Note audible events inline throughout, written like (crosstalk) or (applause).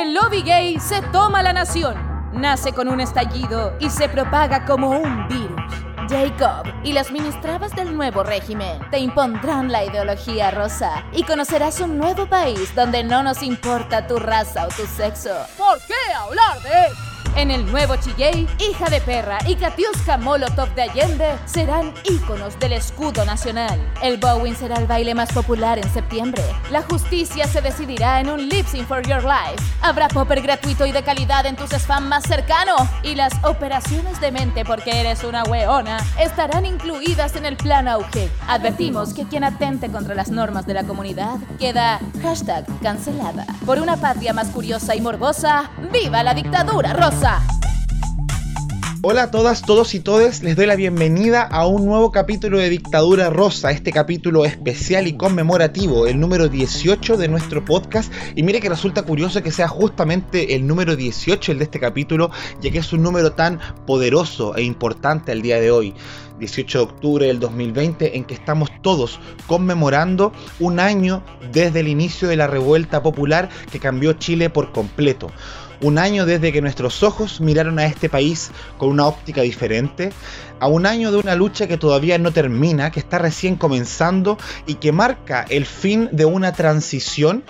El lobby gay se toma la nación. Nace con un estallido y se propaga como un virus. Jacob y las ministrabas del nuevo régimen te impondrán la ideología rosa y conocerás un nuevo país donde no nos importa tu raza o tu sexo. ¿Por qué hablar de eso? En el nuevo Chilley, hija de perra y Katiuska Molotov de Allende serán íconos del escudo nacional. El Bowen será el baile más popular en septiembre. La justicia se decidirá en un lip sync for your life. Habrá popper gratuito y de calidad en tus spam más cercano. Y las operaciones de mente porque eres una weona estarán incluidas en el plan auge. Advertimos que quien atente contra las normas de la comunidad queda hashtag cancelada. Por una patria más curiosa y morbosa, ¡viva la dictadura rosa! Hola a todas, todos y todes, les doy la bienvenida a un nuevo capítulo de Dictadura Rosa, este capítulo especial y conmemorativo, el número 18 de nuestro podcast. Y mire que resulta curioso que sea justamente el número 18 el de este capítulo, ya que es un número tan poderoso e importante al día de hoy. 18 de octubre del 2020 en que estamos todos conmemorando un año desde el inicio de la revuelta popular que cambió Chile por completo un año desde que nuestros ojos miraron a este país con una óptica diferente, a un año de una lucha que todavía no termina, que está recién comenzando y que marca el fin de una transición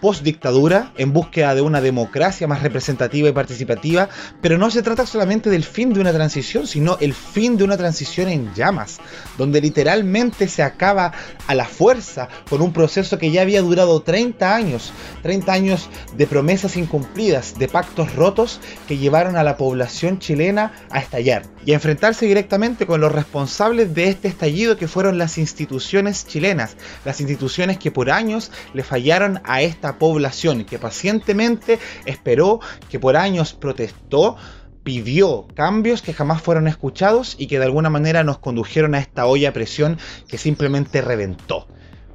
post-dictadura en búsqueda de una democracia más representativa y participativa, pero no se trata solamente del fin de una transición, sino el fin de una transición en llamas, donde literalmente se acaba a la fuerza con un proceso que ya había durado 30 años, 30 años de promesas incumplidas, de pactos rotos que llevaron a la población chilena a estallar y enfrentarse directamente con los responsables de este estallido que fueron las instituciones chilenas, las instituciones que por años le fallaron a esta población que pacientemente esperó, que por años protestó, pidió cambios que jamás fueron escuchados y que de alguna manera nos condujeron a esta olla presión que simplemente reventó.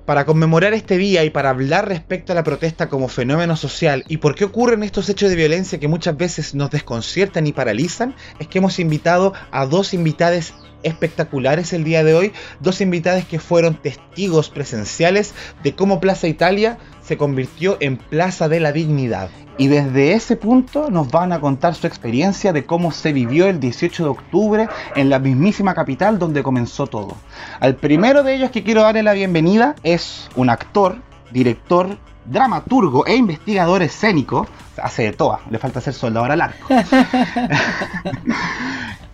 Para conmemorar este día y para hablar respecto a la protesta como fenómeno social y por qué ocurren estos hechos de violencia que muchas veces nos desconciertan y paralizan, es que hemos invitado a dos invitadas espectaculares el día de hoy, dos invitadas que fueron testigos presenciales de cómo Plaza Italia se convirtió en Plaza de la Dignidad. Y desde ese punto nos van a contar su experiencia de cómo se vivió el 18 de octubre en la mismísima capital donde comenzó todo. Al primero de ellos que quiero darle la bienvenida es un actor, director, dramaturgo e investigador escénico. Hace de toa, le falta ser soldador al arco. (laughs)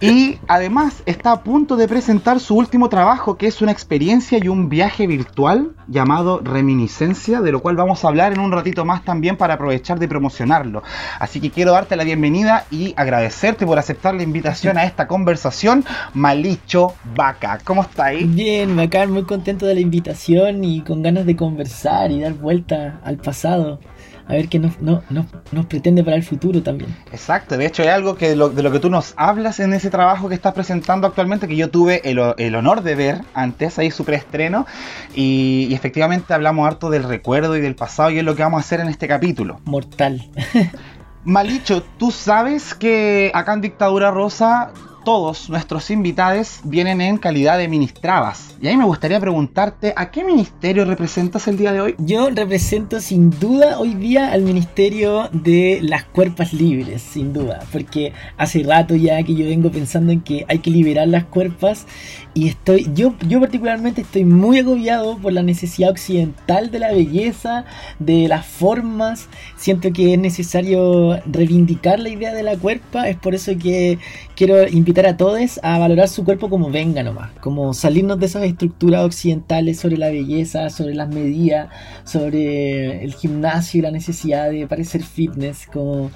Y además está a punto de presentar su último trabajo, que es una experiencia y un viaje virtual llamado Reminiscencia, de lo cual vamos a hablar en un ratito más también para aprovechar de promocionarlo. Así que quiero darte la bienvenida y agradecerte por aceptar la invitación a esta conversación. Malicho Vaca, ¿cómo estáis? Bien, bacán, muy contento de la invitación y con ganas de conversar y dar vuelta al pasado a ver qué nos, nos pretende para el futuro también. Exacto, de hecho hay algo que de lo, que tú nos hablas en ese trabajo que estás presentando actualmente, que yo tuve el, honor de ver antes, ahí su preestreno, y, y, efectivamente hablamos harto del recuerdo y del pasado, y es lo que vamos a hacer en este capítulo. Mortal. (laughs) Malicho, tú sabes que acá en Dictadura Rosa todos nuestros invitados vienen en calidad de ministrabas. Y ahí me gustaría preguntarte, ¿a qué ministerio representas el día de hoy? Yo represento sin duda hoy día al Ministerio de las Cuerpas Libres, sin duda, porque hace rato ya que yo vengo pensando en que hay que liberar las cuerpas y estoy, yo, yo particularmente estoy muy agobiado por la necesidad occidental de la belleza, de las formas. Siento que es necesario reivindicar la idea de la cuerpa. Es por eso que quiero invitar a todos a valorar su cuerpo como venga nomás. Como salirnos de esas estructuras occidentales sobre la belleza, sobre las medidas, sobre el gimnasio y la necesidad de parecer fitness. Como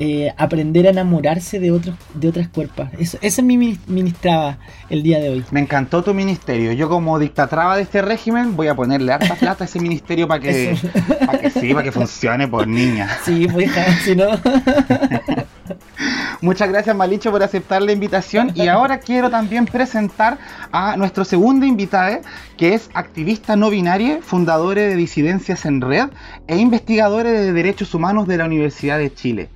eh, aprender a enamorarse de otros de otras cuerpas. Eso, es mi ministraba el día de hoy. Me encantó tu ministerio. Yo como dictatraba de este régimen voy a ponerle harta plata a ese ministerio para que, (laughs) para que sí, para que funcione por niña. Sí, pues si no. (laughs) Muchas gracias Malicho por aceptar la invitación. Y (laughs) ahora quiero también presentar a nuestro segundo invitado que es activista no binaria, fundadora de Disidencias en Red e investigadora de Derechos Humanos de la Universidad de Chile.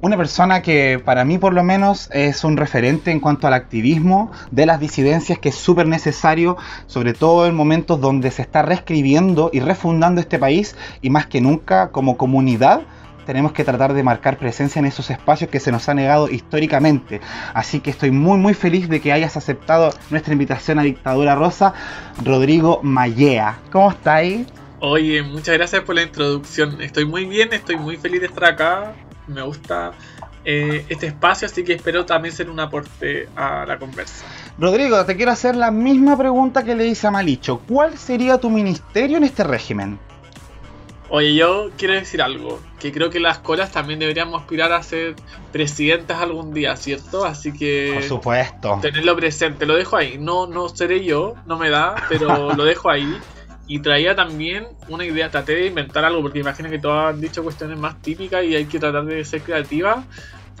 Una persona que para mí por lo menos es un referente en cuanto al activismo de las disidencias que es súper necesario, sobre todo en momentos donde se está reescribiendo y refundando este país y más que nunca como comunidad tenemos que tratar de marcar presencia en esos espacios que se nos ha negado históricamente. Así que estoy muy muy feliz de que hayas aceptado nuestra invitación a Dictadura Rosa, Rodrigo Mallea. ¿Cómo estáis? Oye, muchas gracias por la introducción. Estoy muy bien, estoy muy feliz de estar acá. Me gusta eh, este espacio, así que espero también ser un aporte a la conversa. Rodrigo, te quiero hacer la misma pregunta que le hice a Malicho. ¿Cuál sería tu ministerio en este régimen? Oye, yo quiero decir algo, que creo que las colas también deberíamos aspirar a ser presidentas algún día, ¿cierto? Así que... Por supuesto. Tenerlo presente, lo dejo ahí. No, no seré yo, no me da, pero (laughs) lo dejo ahí. Y traía también una idea, traté de inventar algo, porque imagino que todos han dicho cuestiones más típicas y hay que tratar de ser creativa.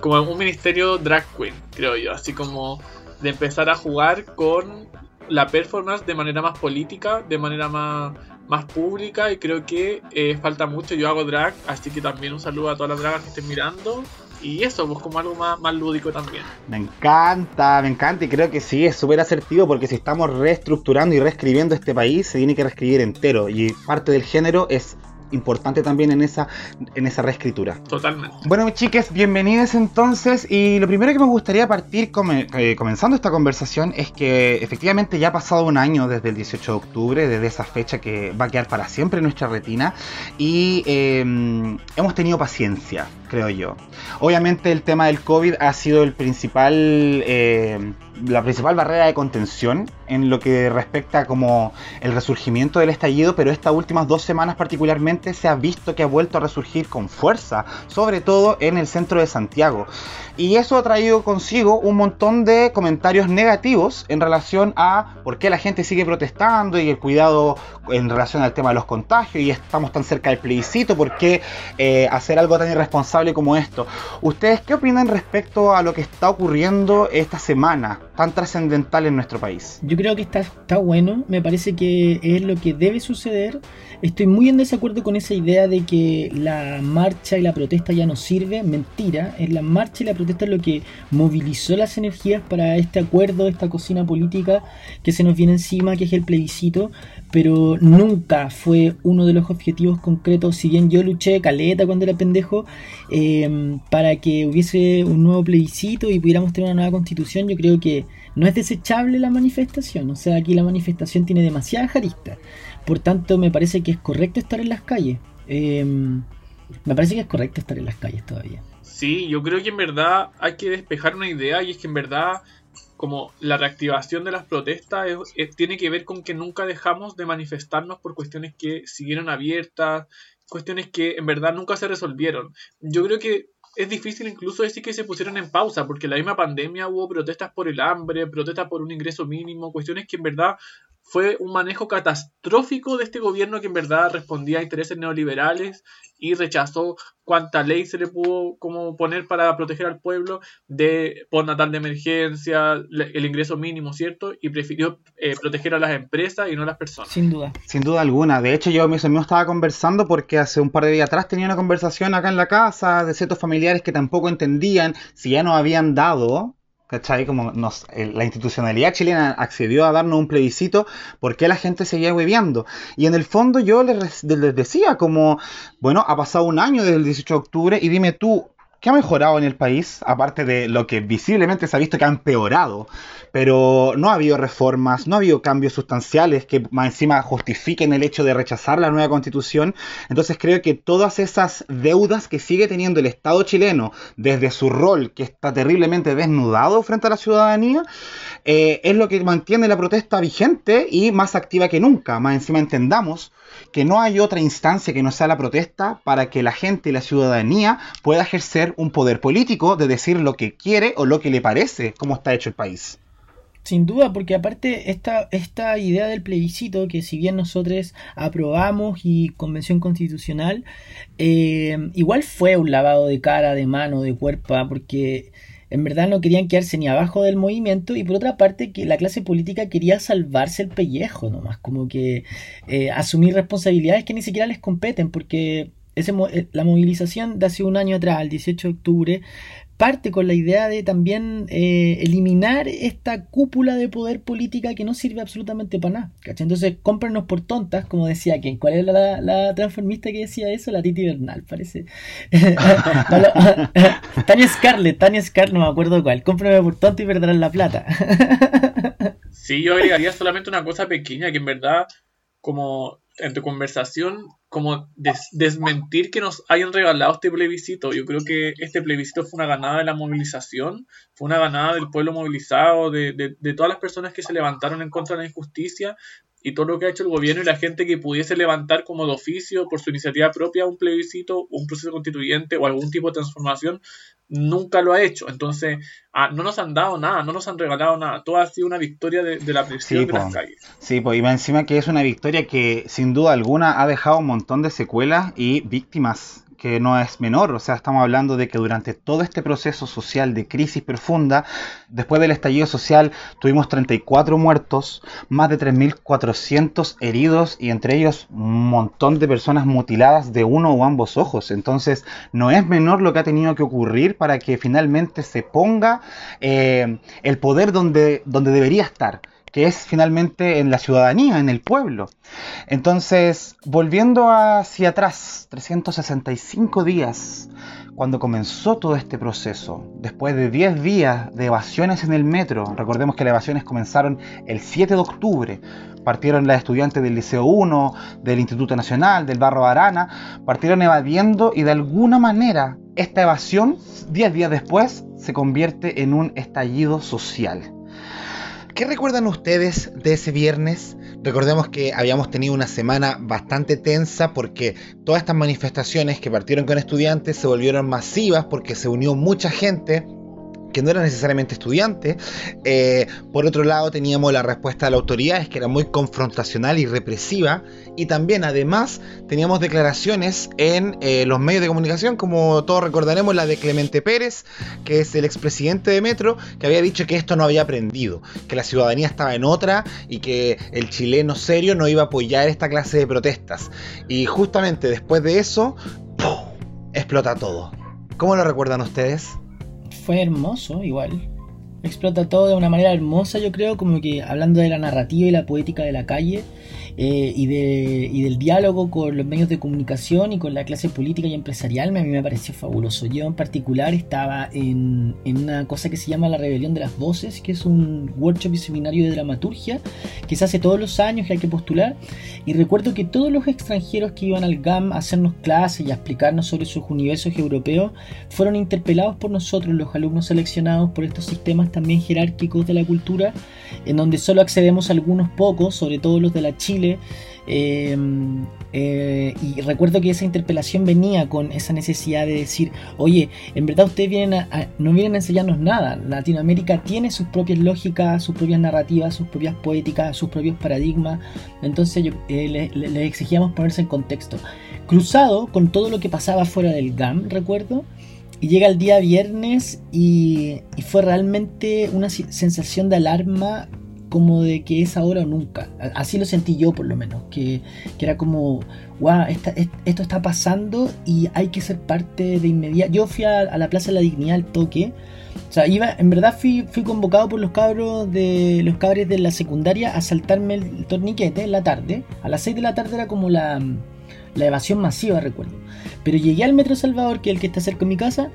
Como un ministerio drag queen, creo yo. Así como de empezar a jugar con la performance de manera más política, de manera más más pública y creo que eh, falta mucho. Yo hago drag, así que también un saludo a todas las dragas que estén mirando. Y eso, pues como algo más, más lúdico también. Me encanta, me encanta y creo que sí, es súper asertivo porque si estamos reestructurando y reescribiendo este país, se tiene que reescribir entero y parte del género es importante también en esa, en esa reescritura. Totalmente. Bueno, chiques, bienvenidos entonces. Y lo primero que me gustaría partir eh, comenzando esta conversación es que efectivamente ya ha pasado un año desde el 18 de octubre, desde esa fecha que va a quedar para siempre en nuestra retina. Y em, hemos tenido paciencia, creo yo. Obviamente el tema del COVID ha sido el principal... Eh, la principal barrera de contención en lo que respecta como el resurgimiento del estallido, pero estas últimas dos semanas particularmente se ha visto que ha vuelto a resurgir con fuerza, sobre todo en el centro de Santiago. Y eso ha traído consigo un montón de comentarios negativos en relación a por qué la gente sigue protestando y el cuidado en relación al tema de los contagios y estamos tan cerca del plebiscito, por qué eh, hacer algo tan irresponsable como esto. ¿Ustedes qué opinan respecto a lo que está ocurriendo esta semana tan trascendental en nuestro país? Yo creo que está, está bueno, me parece que es lo que debe suceder. Estoy muy en desacuerdo con esa idea de que la marcha y la protesta ya no sirve. Mentira, es la marcha y la protesta es lo que movilizó las energías para este acuerdo, esta cocina política que se nos viene encima, que es el plebiscito, pero nunca fue uno de los objetivos concretos, si bien yo luché caleta cuando era pendejo, eh, para que hubiese un nuevo plebiscito y pudiéramos tener una nueva constitución, yo creo que no es desechable la manifestación, o sea, aquí la manifestación tiene demasiadas aristas, por tanto me parece que es correcto estar en las calles. Eh, me parece que es correcto estar en las calles todavía. Sí, yo creo que en verdad hay que despejar una idea y es que en verdad como la reactivación de las protestas tiene que ver con que nunca dejamos de manifestarnos por cuestiones que siguieron abiertas, cuestiones que en verdad nunca se resolvieron. Yo creo que es difícil incluso decir que se pusieron en pausa, porque en la misma pandemia hubo protestas por el hambre, protestas por un ingreso mínimo, cuestiones que en verdad fue un manejo catastrófico de este gobierno que en verdad respondía a intereses neoliberales y rechazó cuánta ley se le pudo como poner para proteger al pueblo de por natal de emergencia, el ingreso mínimo, ¿cierto? Y prefirió eh, proteger a las empresas y no a las personas. Sin duda. Sin duda alguna. De hecho, yo mismo estaba conversando porque hace un par de días atrás tenía una conversación acá en la casa de ciertos familiares que tampoco entendían si ya nos habían dado ¿Cachai? Como nos, la institucionalidad chilena accedió a darnos un plebiscito, ¿por qué la gente seguía hueviando? Y en el fondo yo les, decía como, bueno, ha pasado un año desde el 18 de octubre y dime tú, ¿qué ha mejorado en el país? Aparte de lo que visiblemente se ha visto que ha empeorado pero no ha habido reformas, no ha habido cambios sustanciales que más encima justifiquen el hecho de rechazar la nueva constitución. Entonces creo que todas esas deudas que sigue teniendo el Estado chileno desde su rol, que está terriblemente desnudado frente a la ciudadanía, eh, es lo que mantiene la protesta vigente y más activa que nunca. Más encima entendamos que no hay otra instancia que no sea la protesta para que la gente y la ciudadanía pueda ejercer un poder político de decir lo que quiere o lo que le parece, cómo está hecho el país. Sin duda, porque aparte esta, esta idea del plebiscito, que si bien nosotros aprobamos y convención constitucional, eh, igual fue un lavado de cara, de mano, de cuerpo, porque en verdad no querían quedarse ni abajo del movimiento y por otra parte que la clase política quería salvarse el pellejo nomás, como que eh, asumir responsabilidades que ni siquiera les competen, porque ese, eh, la movilización de hace un año atrás, el 18 de octubre, parte con la idea de también eh, eliminar esta cúpula de poder política que no sirve absolutamente para nada. ¿cachai? Entonces, cómpranos por tontas, como decía quien. ¿Cuál era la, la, transformista que decía eso? La Titi Bernal, parece. (laughs) (laughs) Tania Scarlett, Tania Scarlett, no me acuerdo cuál. Cómprame por tonta y perderás la plata. (laughs) sí, yo agregaría solamente una cosa pequeña que en verdad, como en tu conversación como desmentir que nos hayan regalado este plebiscito. Yo creo que este plebiscito fue una ganada de la movilización, fue una ganada del pueblo movilizado, de, de, todas las personas que se levantaron en contra de la injusticia y todo lo que ha hecho el gobierno y la gente que pudiese levantar como de oficio por su iniciativa propia un plebiscito, un proceso constituyente o algún tipo de transformación, nunca lo ha hecho. Entonces, ah, no nos han dado nada, no nos han regalado nada. Todo ha sido una victoria de, la presión de las calles. Sí, pues, y encima que es una victoria que sin duda alguna ha dejado un montón de secuelas y víctimas que no es menor, o sea, estamos hablando de que durante todo este proceso social de crisis profunda, después del estallido social tuvimos 34 muertos, más de 3.400 heridos y entre ellos un montón de personas mutiladas de uno o ambos ojos. Entonces, no es menor lo que ha tenido que ocurrir para que finalmente se ponga eh, el poder donde, donde debería estar que es finalmente en la ciudadanía, en el pueblo. Entonces, volviendo hacia atrás, 365 días, cuando comenzó todo este proceso, después de 10 días de evasiones en el metro, recordemos que las evasiones comenzaron el 7 de octubre, partieron las estudiantes del Liceo 1, del Instituto Nacional, del Barro Arana, partieron evadiendo y de alguna manera esta evasión, 10 días después, se convierte en un estallido social. ¿Qué recuerdan ustedes de ese viernes? Recordemos que habíamos tenido una semana bastante tensa porque todas estas manifestaciones que partieron con estudiantes se volvieron masivas porque se unió mucha gente que no era necesariamente estudiante. Eh, por otro lado, teníamos la respuesta de la autoridades, que era muy confrontacional y represiva. Y también, además, teníamos declaraciones en eh, los medios de comunicación, como todos recordaremos, la de Clemente Pérez, que es el expresidente de Metro, que había dicho que esto no había aprendido, que la ciudadanía estaba en otra y que el chileno serio no iba a apoyar esta clase de protestas. Y justamente después de eso, explota todo. ¿Cómo lo recuerdan ustedes? Fue hermoso, igual. Explota todo de una manera hermosa, yo creo, como que hablando de la narrativa y la poética de la calle, eh, y, de, y del diálogo con los medios de comunicación y con la clase política y empresarial, a mí me pareció fabuloso. Yo en particular estaba en, en una cosa que se llama La Rebelión de las Voces, que es un workshop y seminario de dramaturgia que se hace todos los años, que hay que postular. Y recuerdo que todos los extranjeros que iban al GAM a hacernos clases y a explicarnos sobre sus universos europeos fueron interpelados por nosotros, los alumnos seleccionados por estos sistemas también jerárquicos de la cultura, en donde solo accedemos a algunos pocos, sobre todo los de la Chile Em, eh, y recuerdo que esa interpelación venía con esa necesidad de decir, oye, en verdad ustedes vienen no vienen a enseñarnos nada. Latinoamérica tiene sus propias lógicas, sus propias narrativas, sus propias poéticas, sus propios paradigmas. Entonces eh, les exigíamos ponerse en contexto. Cruzado con todo lo que pasaba fuera del GAM, recuerdo. Y llega el día viernes y fue realmente una sensación de alarma como de que es ahora o nunca. Así lo sentí yo por lo menos, que, era como, wow, esto está pasando y hay que ser parte de inmediato. Yo fui a, la Plaza de la Dignidad al toque. O sea, iba, en verdad fui, fui convocado por los cabros de los cabres de la secundaria a saltarme el torniquete en la tarde. A las 6 de la tarde era como la, la evasión masiva, recuerdo. Pero llegué al Metro Salvador, que es el que está cerca de mi casa,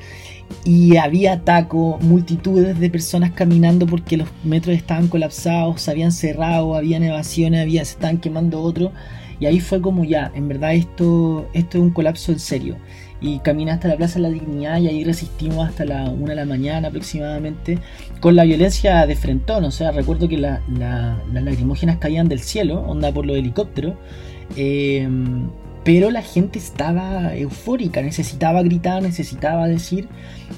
y había taco, multitudes de personas caminando porque los metros estaban colapsados, se habían cerrado, habían evasiones, había, se estaban quemando otros. Y ahí fue como ya, en verdad esto, esto es un colapso en serio. Y caminé hasta la Plaza de la Dignidad y ahí resistimos hasta la una de la mañana aproximadamente con la violencia de frentón. O sea, recuerdo que las lacrimógenas caían del cielo, onda por los helicópteros. Eh, pero la gente estaba eufórica, necesitaba gritar, necesitaba decir.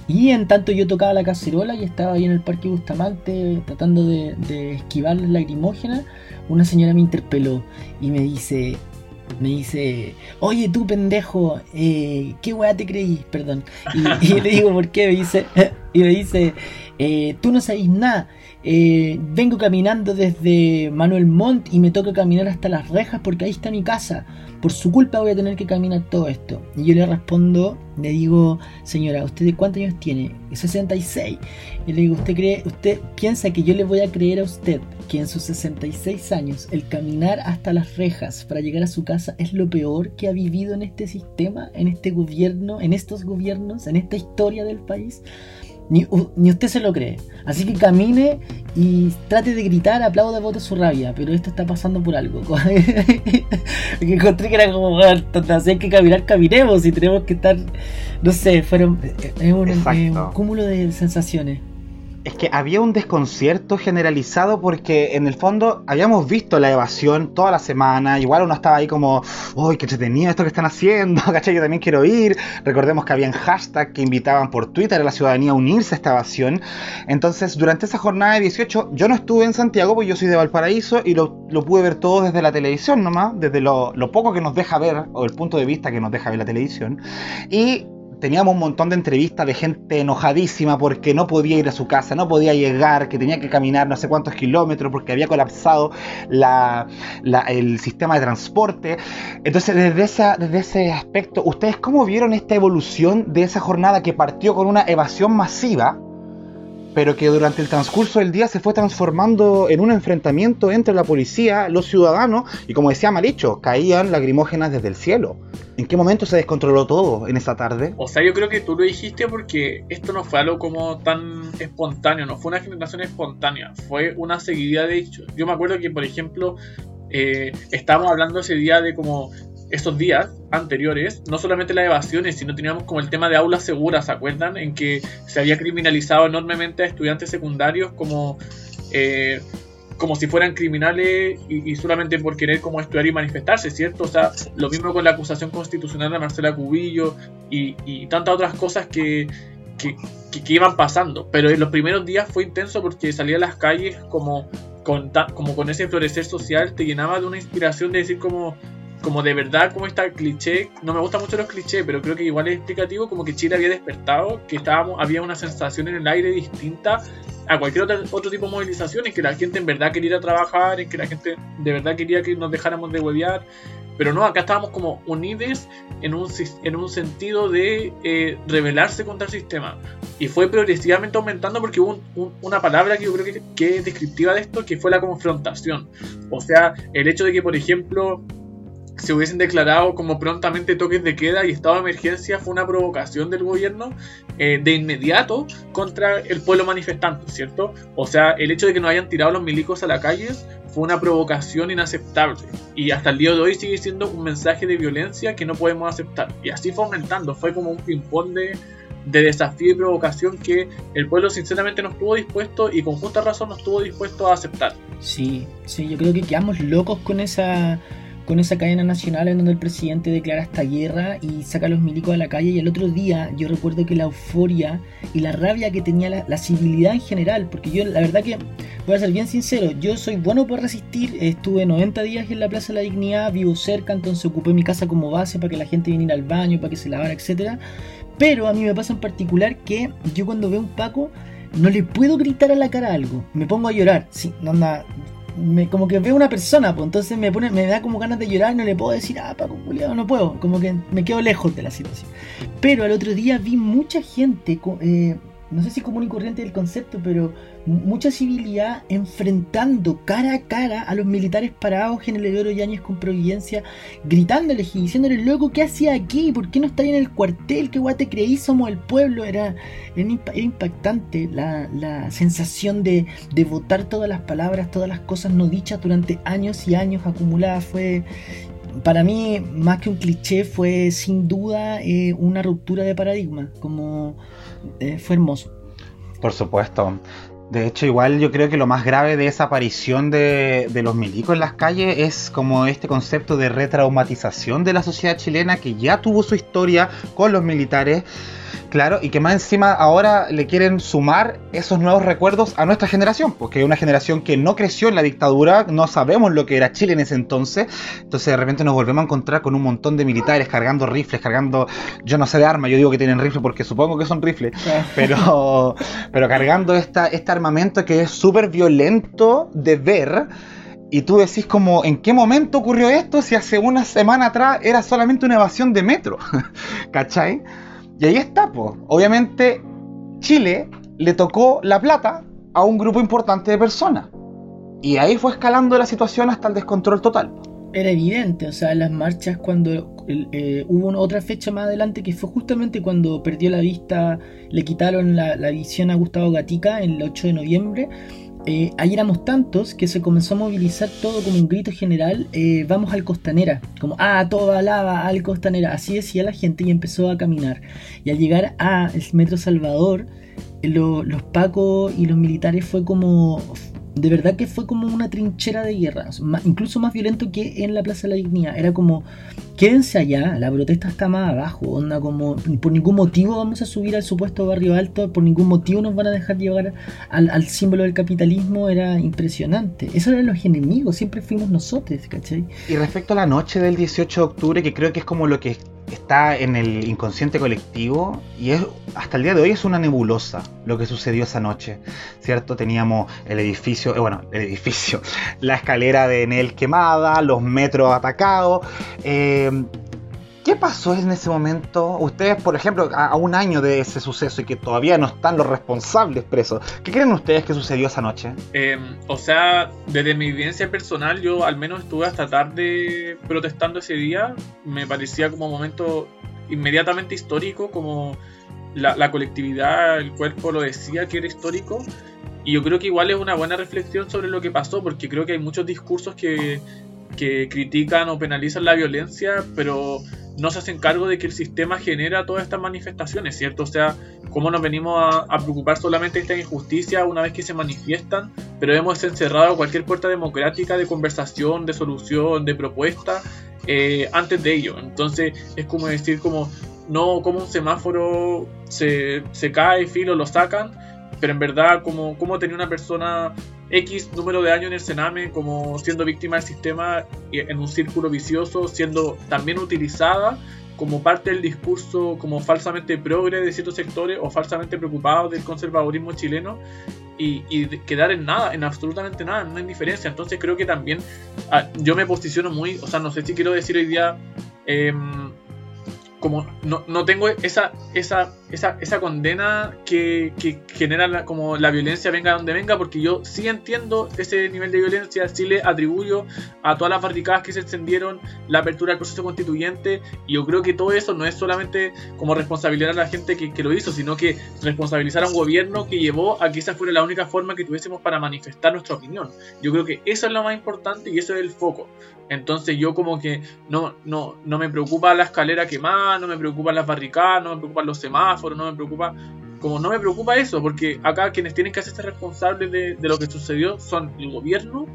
Y en tanto yo tocaba la cacerola y estaba ahí en el Parque Bustamante tratando de, esquivar la lacrimógena, una señora me interpeló y me dice, me dice, oye tú pendejo, eh, ¿qué weá te creí? Perdón. Y, le digo, ¿por qué? Me dice, (laughs) y me dice, eh, tú no sabéis nada. Eh, vengo caminando desde Manuel Montt y me toca caminar hasta las rejas porque ahí está mi casa. Por su culpa voy a tener que caminar todo esto. Y yo le respondo, le digo, señora, ¿usted de cuántos años tiene? 66. Y le digo, ¿usted cree, usted piensa que yo le voy a creer a usted que en sus 66 años el caminar hasta las rejas para llegar a su casa es lo peor que ha vivido en este sistema, en este gobierno, en estos gobiernos, en esta historia del país? Ni, usted se lo cree. Así que camine y trate de gritar, aplauda, bote su rabia. Pero esto está pasando por algo. (laughs) que encontré que era como, si hay que caminar, caminemos. Y tenemos que estar, no sé, fueron, es un cúmulo de sensaciones es que había un desconcierto generalizado porque en el fondo habíamos visto la evasión toda la semana, igual uno estaba ahí como, uy, qué entretenido esto que están haciendo, (laughs) ¿cachai? Yo también quiero ir. Recordemos que habían hashtags que invitaban por Twitter a la ciudadanía a unirse a esta evasión. Entonces, durante esa jornada de 18, yo no estuve en Santiago, porque yo soy de Valparaíso y lo, pude ver todo desde la televisión nomás, desde lo, lo poco que nos deja ver, o el punto de vista que nos deja ver la televisión. Y teníamos un montón de entrevistas de gente enojadísima porque no podía ir a su casa, no podía llegar, que tenía que caminar no sé cuántos kilómetros porque había colapsado el sistema de transporte. Entonces, desde, esa, desde ese aspecto, ¿ustedes cómo vieron esta evolución de esa jornada que partió con una evasión masiva? Pero que durante el transcurso del día se fue transformando en un enfrentamiento entre la policía, los ciudadanos, y como decía Maricho, caían lagrimógenas desde el cielo. ¿En qué momento se descontroló todo en esa tarde? O sea, yo creo que tú lo dijiste porque esto no fue algo como tan espontáneo, no fue una generación espontánea, fue una seguidilla de hechos. Yo me acuerdo que, por ejemplo, eh, estábamos hablando ese día de como estos días anteriores, no solamente las evasiones, sino teníamos como el tema de aulas seguras, ¿se acuerdan? En que se había criminalizado enormemente a estudiantes secundarios como, eh, como si fueran criminales y, solamente por querer como estudiar y manifestarse, ¿cierto? O sea, lo mismo con la acusación constitucional de Marcela Cubillo y, tantas otras cosas que, que, que, iban pasando. Pero en los primeros días fue intenso porque salía a las calles como con, como con ese florecer social, te llenaba de una inspiración de decir como como de verdad, como está cliché, no me gustan mucho los clichés, pero creo que igual es explicativo, como que Chile había despertado, que estábamos, había una sensación en el aire distinta a cualquier otro, otro tipo de movilización, en que la gente en verdad quería ir a trabajar, en que la gente de verdad quería que nos dejáramos de huevear, pero no, acá estábamos como unidos en un, en un sentido de eh, rebelarse contra el sistema. Y fue progresivamente aumentando porque hubo una palabra que yo creo que, que es descriptiva de esto, que fue la confrontación. O sea, el hecho de que, por ejemplo, se hubiesen declarado como prontamente toques de queda y estado de emergencia fue una provocación del gobierno eh, de inmediato contra el pueblo manifestante, ¿cierto? O sea, el hecho de que no hayan tirado los milicos a la calle fue una provocación inaceptable y hasta el día de hoy sigue siendo un mensaje de violencia que no podemos aceptar. Y así fue aumentando, fue como un ping-pong de, de desafío y provocación que el pueblo sinceramente no estuvo dispuesto y con justa razón no estuvo dispuesto a aceptar. Sí, sí, yo creo que quedamos locos con esa con esa cadena nacional en donde el presidente declara esta guerra y saca a los milicos a la calle. Y el otro día yo recuerdo que la euforia y la rabia que tenía la, civilidad en general, porque yo la verdad que voy a ser bien sincero, yo soy bueno por resistir, estuve 90 días en la Plaza de la Dignidad, vivo cerca, entonces ocupé mi casa como base para que la gente viniera al baño, para que se lavara, etcétera. Pero a mí me pasa en particular que yo cuando veo un Paco no le puedo gritar a la cara algo, me pongo a llorar, sí, no, anda me, como que veo una persona, pues entonces me pone, me da como ganas de llorar no le puedo decir, ah, Paco Julián, no puedo, como que me quedo lejos de la situación. Pero al otro día vi mucha gente, eh, no sé si común y corriente del concepto, pero mucha civilidad enfrentando cara a cara a los militares parados en el Eduardo Yáñez con Providencia, gritándoles y diciéndoles, loco, ¿qué hacía aquí? ¿Por qué no está en el cuartel? ¿Qué guay te creí? Somos el pueblo. Era, era impactante la, la sensación de, de votar todas las palabras, todas las cosas no dichas durante años y años acumuladas. Fue para mí, más que un cliché, fue sin duda eh, una ruptura de paradigma, como eh, fue hermoso. Por supuesto. De hecho, igual yo creo que lo más grave de esa aparición de, los milicos en las calles es como este concepto de retraumatización de la sociedad chilena que ya tuvo su historia con los militares Claro, y que más encima ahora le quieren sumar esos nuevos recuerdos a nuestra generación, porque es una generación que no creció en la dictadura, no sabemos lo que era Chile en ese entonces, entonces de repente nos volvemos a encontrar con un montón de militares cargando rifles, cargando, yo no sé de armas, yo digo que tienen rifles porque supongo que son rifles, pero, (laughs) pero cargando esta, este armamento que es súper violento de ver y tú decís como, ¿en qué momento ocurrió esto si hace una semana atrás era solamente una evasión de metro? (laughs) ¿Cachai? Y ahí está, pues. Obviamente Chile le tocó la plata a un grupo importante de personas. Y ahí fue escalando la situación hasta el descontrol total. Era evidente, o sea, las marchas cuando eh, hubo otra fecha más adelante que fue justamente cuando perdió la vista, le quitaron la, visión a Gustavo Gatica el 8 de noviembre eh, ahí éramos tantos que se comenzó a movilizar todo como un grito general, eh, vamos al Costanera, como, ah, toda lava al Costanera, así decía la gente y empezó a caminar. Y al llegar a el Metro Salvador, eh, los pacos y los militares fue como, de verdad que fue como una trinchera de guerra, incluso más violento que en la Plaza de la Dignidad, era como quédense allá, la protesta está más abajo, onda como por ningún motivo vamos a subir al supuesto barrio alto, por ningún motivo nos van a dejar llevar al, símbolo del capitalismo, era impresionante. Eso eran los enemigos, siempre fuimos nosotros, ¿cachai? Y respecto a la noche del 18 de octubre, que creo que es como lo que está en el inconsciente colectivo y es hasta el día de hoy es una nebulosa lo que sucedió esa noche, ¿cierto? Teníamos el edificio, eh, bueno, el edificio, (laughs) la escalera de Enel quemada, los metros atacados, eh, ¿Qué pasó en ese momento? Ustedes, por ejemplo, a, un año de ese suceso y que todavía no están los responsables presos, ¿qué creen ustedes que sucedió esa noche? Em, o sea, desde mi evidencia personal, yo al menos estuve hasta tarde protestando ese día. Me parecía como un momento inmediatamente histórico, como la, la colectividad, el cuerpo lo decía que era histórico. Y yo creo que igual es una buena reflexión sobre lo que pasó, porque creo que hay muchos discursos que que critican o penalizan la violencia, pero no se hacen cargo de que el sistema genera todas estas manifestaciones, ¿cierto? O sea, cómo nos venimos a, preocupar solamente de esta injusticia una vez que se manifiestan, pero hemos encerrado cualquier puerta democrática de conversación, de solución, de propuesta eh, antes de ello. Entonces es como decir, como, no, como un semáforo se, se cae, filo, lo sacan, pero en verdad, como, como tenía una persona X número de años en el Sename como siendo víctima del sistema en un círculo vicioso, siendo también utilizada como parte del discurso como falsamente progre de ciertos sectores o falsamente preocupados del conservadurismo chileno y, quedar en nada, en absolutamente nada, no hay diferencia. Entonces creo que también ah, yo me posiciono muy, o sea, no sé si quiero decir hoy día... Em, como no, no tengo esa, esa, esa, esa condena que, que genera como la violencia venga donde venga, porque yo sí entiendo ese nivel de violencia, sí le atribuyo a todas las barricadas que se encendieron, la apertura del proceso constituyente, y yo creo que todo eso no es solamente como responsabilidad a la gente que, que lo hizo, sino que responsabilizar a un gobierno que llevó a que esa fuera la única forma que tuviésemos para manifestar nuestra opinión. Yo creo que eso es lo más importante y eso es el foco. Entonces yo como que no, no, no me preocupa la escalera quemada, no me preocupan las barricadas, no me preocupan los semáforos, no me preocupa... Como no me preocupa eso, porque acá quienes tienen que hacerse responsables de, lo que sucedió son el gobierno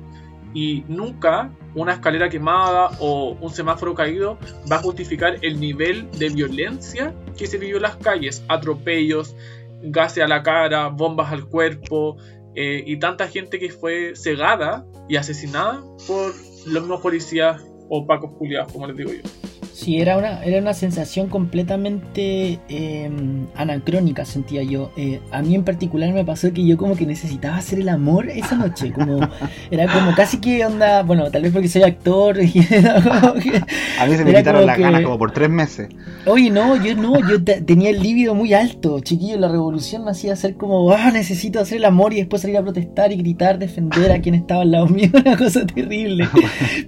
y nunca una escalera quemada o un semáforo caído va a justificar el nivel de violencia que se vivió en las calles, atropellos, gases a la cara, bombas al cuerpo eh, y tanta gente que fue cegada y asesinada por los mismos policías o pacos culiados, como les digo yo. Sí, era una, era una sensación completamente em, anacrónica, sentía yo. Eh, a mí en particular me pasó que yo como que necesitaba hacer el amor esa noche. Como, (laughs) era como casi que onda, bueno, tal vez porque soy actor. (laughs) a mí se me quitaron las ganas como por tres meses. Oye, no, yo no, yo tenía el líbido muy alto, chiquillo. La revolución me hacía hacer como, ah, necesito hacer el amor y después salir a protestar y gritar, defender a quien estaba al lado (laughs) mío. Una cosa terrible.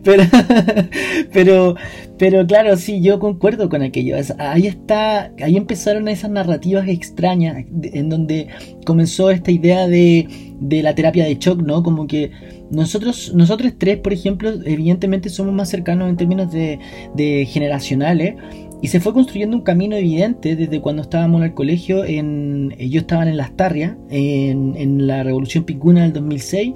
pero, pero, pero claro, sí, yo concuerdo con aquello. ahí está, ahí empezaron esas narrativas extrañas en donde comenzó esta idea de, de la terapia de shock, ¿no? Como que nosotros, nosotros tres, por ejemplo, evidentemente somos más cercanos en términos de, de generacionales. Y se fue construyendo un camino evidente desde cuando estábamos en el colegio. En, yo estaba en Las Tarrias, en, en, la Revolución Picuna del 2006.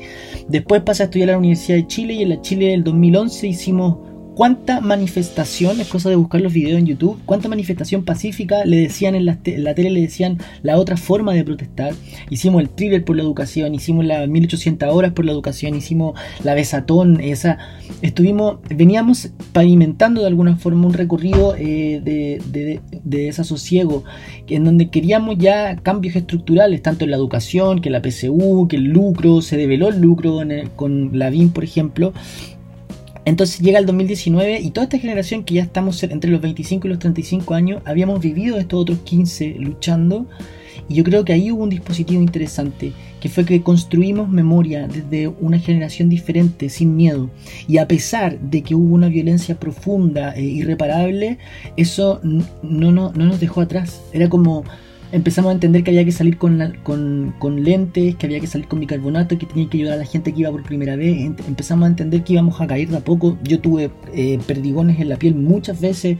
Después pasé a estudiar a la Universidad de Chile y en la Chile del 2011 hicimos cuánta manifestación, es cosa de buscar los videos en YouTube, cuánta manifestación pacífica le decían en la, la, tele, le decían la otra forma de protestar. Hicimos el thriller por la educación, hicimos las 1800 horas por la educación, hicimos la besatón, esa, estuvimos, veníamos pavimentando de alguna forma un recorrido eh, de, de, de, desasosiego, en donde queríamos ya cambios estructurales, tanto en la educación, que la PSU, que el lucro, se develó el lucro con la BIM, por ejemplo, entonces llega el 2019 y toda esta generación que ya estamos entre los 25 y los 35 años, habíamos vivido estos otros 15 luchando y yo creo que ahí hubo un dispositivo interesante, que fue que construimos memoria desde una generación diferente, sin miedo. Y a pesar de que hubo una violencia profunda e irreparable, eso no, no, no nos dejó atrás. Era como empezamos a entender que había que salir con, con, lentes, que había que salir con bicarbonato, que tenía que ayudar a la gente que iba por primera vez. Empezamos a entender que íbamos a caer de a poco. Yo tuve eh, perdigones en la piel muchas veces.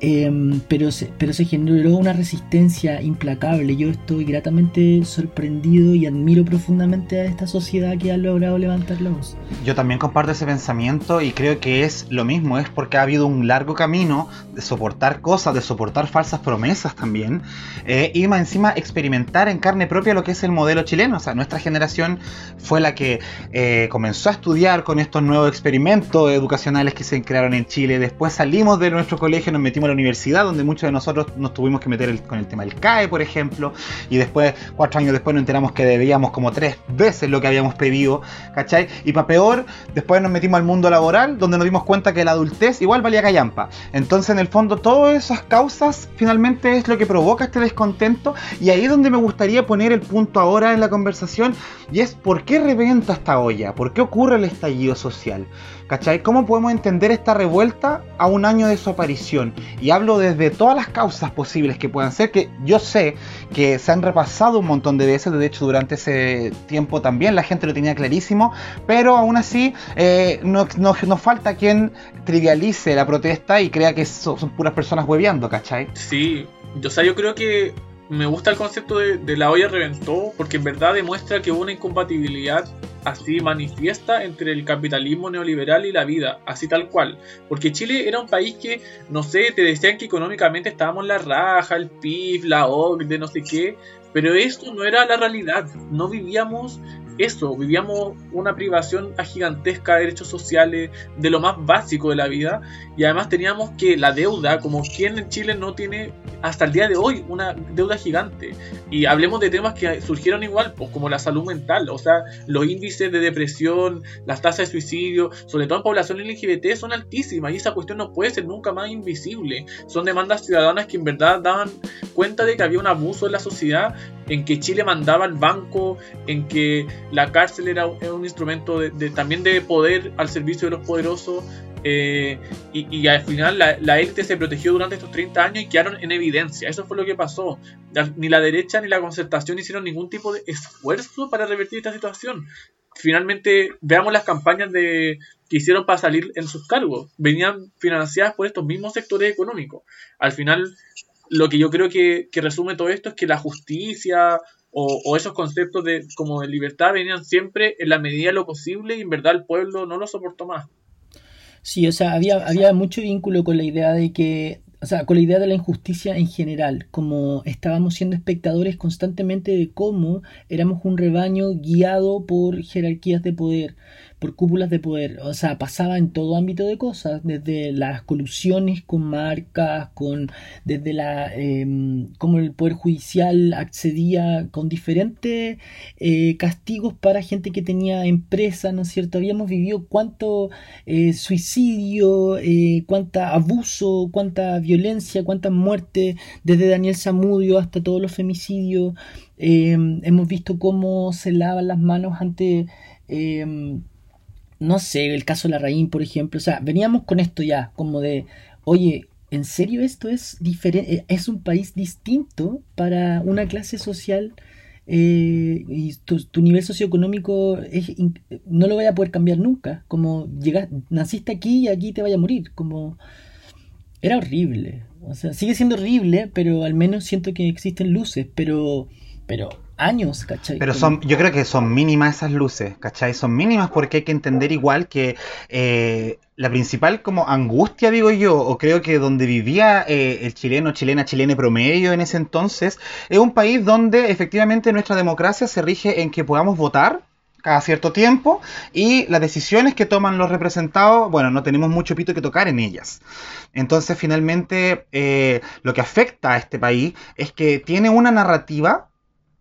Em, pero, se, pero se generó una resistencia implacable. Yo estoy gratamente sorprendido y admiro profundamente a esta sociedad que ha logrado levantar la voz. Yo también comparto ese pensamiento y creo que es lo mismo, es porque ha habido un largo camino de soportar cosas, de soportar falsas promesas también, eh, y más encima experimentar en carne propia lo que es el modelo chileno. O sea, nuestra generación fue la que eh, comenzó a estudiar con estos nuevos experimentos educacionales que se crearon en Chile. Después salimos de nuestro colegio, nos metimos la universidad, donde muchos de nosotros nos tuvimos que meter con el tema del CAE, por ejemplo, y después, cuatro años después, nos enteramos que debíamos como tres veces lo que habíamos pedido, ¿cachai? Y para peor, después nos metimos al mundo laboral, donde nos dimos cuenta que la adultez igual valía callampa. Entonces, en el fondo, todas esas causas finalmente es lo que provoca este descontento, y ahí es donde me gustaría poner el punto ahora en la conversación, y es por qué reventa esta olla, por qué ocurre el estallido social. ¿Cachai? ¿Cómo podemos entender esta revuelta a un año de su aparición? Y hablo desde todas las causas posibles que puedan ser, que yo sé que se han repasado un montón de veces, de hecho durante ese tiempo también la gente lo tenía clarísimo, pero aún así eh, no, nos falta quien trivialice la protesta y crea que son, puras personas hueveando, ¿cachai? Sí, o sea, yo creo que me gusta el concepto de, la olla reventó porque en verdad demuestra que hubo una incompatibilidad así manifiesta entre el capitalismo neoliberal y la vida, así tal cual. Porque Chile era un país que, no sé, te decían que económicamente estábamos la raja, el PIB, la OCDE, no sé qué, pero esto no era la realidad. No vivíamos eso, vivíamos una privación gigantesca de derechos sociales, de lo más básico de la vida, y además teníamos que la deuda, como quien en Chile no tiene hasta el día de hoy una deuda gigante. Y hablemos de temas que surgieron igual, pues, como la salud mental, o sea, los índices de depresión, las tasas de suicidio, sobre todo en población LGBT, son altísimas y esa cuestión no puede ser nunca más invisible. Son demandas ciudadanas que en verdad daban cuenta de que había un abuso en la sociedad, en que Chile mandaba al banco, en que la cárcel era, un instrumento de, también de poder al servicio de los poderosos. Eh, y, al final la, élite se protegió durante estos 30 años y quedaron en evidencia. Eso fue lo que pasó. Ni la derecha ni la concertación hicieron ningún tipo de esfuerzo para revertir esta situación. Finalmente, veamos las campañas de, que hicieron para salir en sus cargos. Venían financiadas por estos mismos sectores económicos. Al final, lo que yo creo que, que resume todo esto es que la justicia o, esos conceptos de como de libertad venían siempre en la medida de lo posible y en verdad el pueblo no lo soportó más. Sí, o sea, había, había mucho vínculo con la idea de que, o sea, con la idea de la injusticia en general, como estábamos siendo espectadores constantemente de cómo éramos un rebaño guiado por jerarquías de poder por cúpulas de poder. O sea, pasaba en todo ámbito de cosas, desde las colusiones con marcas, con desde la eh, cómo el poder judicial accedía con diferentes eh, castigos para gente que tenía empresa, ¿no es cierto? Habíamos vivido cuánto eh, suicidio, eh, cuánta abuso, cuánta violencia, cuánta muerte, desde Daniel Zamudio hasta todos los femicidios. hemos visto cómo se lavan las manos ante no sé, el caso de la Raín, por ejemplo, o sea, veníamos con esto ya, como de, oye, ¿en serio esto es diferente? Eh, ¿Es un país distinto para una clase social? Eh, y tu, nivel socioeconómico es, no lo voy a poder cambiar nunca. Como llegas, naciste aquí y aquí te vaya a morir. Como era horrible. O sea, sigue siendo horrible, pero al menos siento que existen luces. Pero, pero años, ¿cachai? Pero son, yo creo que son mínimas esas luces, ¿cachai? Son mínimas porque hay que entender igual que eh, la principal como angustia, digo yo, o creo que donde vivía eh, el chileno, chilena, chilene promedio en ese entonces, es un país donde efectivamente nuestra democracia se rige en que podamos votar cada cierto tiempo y las decisiones que toman los representados, bueno, no tenemos mucho pito que tocar en ellas. Entonces, finalmente, eh, lo que afecta a este país es que tiene una narrativa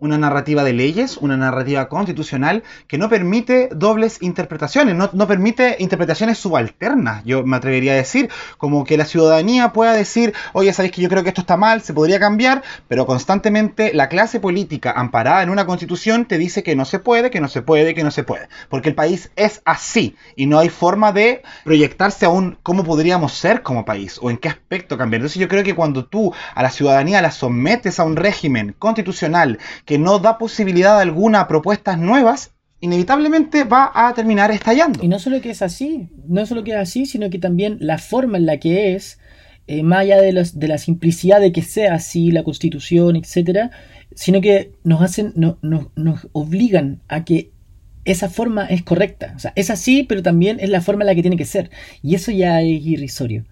una narrativa de leyes, una narrativa constitucional que no permite dobles interpretaciones, no, permite interpretaciones subalternas, yo me atrevería a decir, como que la ciudadanía pueda decir, oye, sabéis que yo creo que esto está mal, se podría cambiar, pero constantemente la clase política amparada en una constitución te dice que no se puede, que no se puede, que no se puede, porque el país es así y no hay forma de proyectarse aún cómo podríamos ser como país o en qué aspecto cambiar. Entonces yo creo que cuando tú a la ciudadanía la sometes a un régimen constitucional que no da posibilidad alguna a propuestas nuevas, inevitablemente va a terminar estallando. Y no solo que es así, no solo que es así, sino que también la forma en la que es, eh, más allá de, de la simplicidad de que sea así la constitución, etcétera, sino que nos hacen, no, nos obligan a que esa forma es correcta. O sea, es así, pero también es la forma en la que tiene que ser. Y eso ya es irrisorio.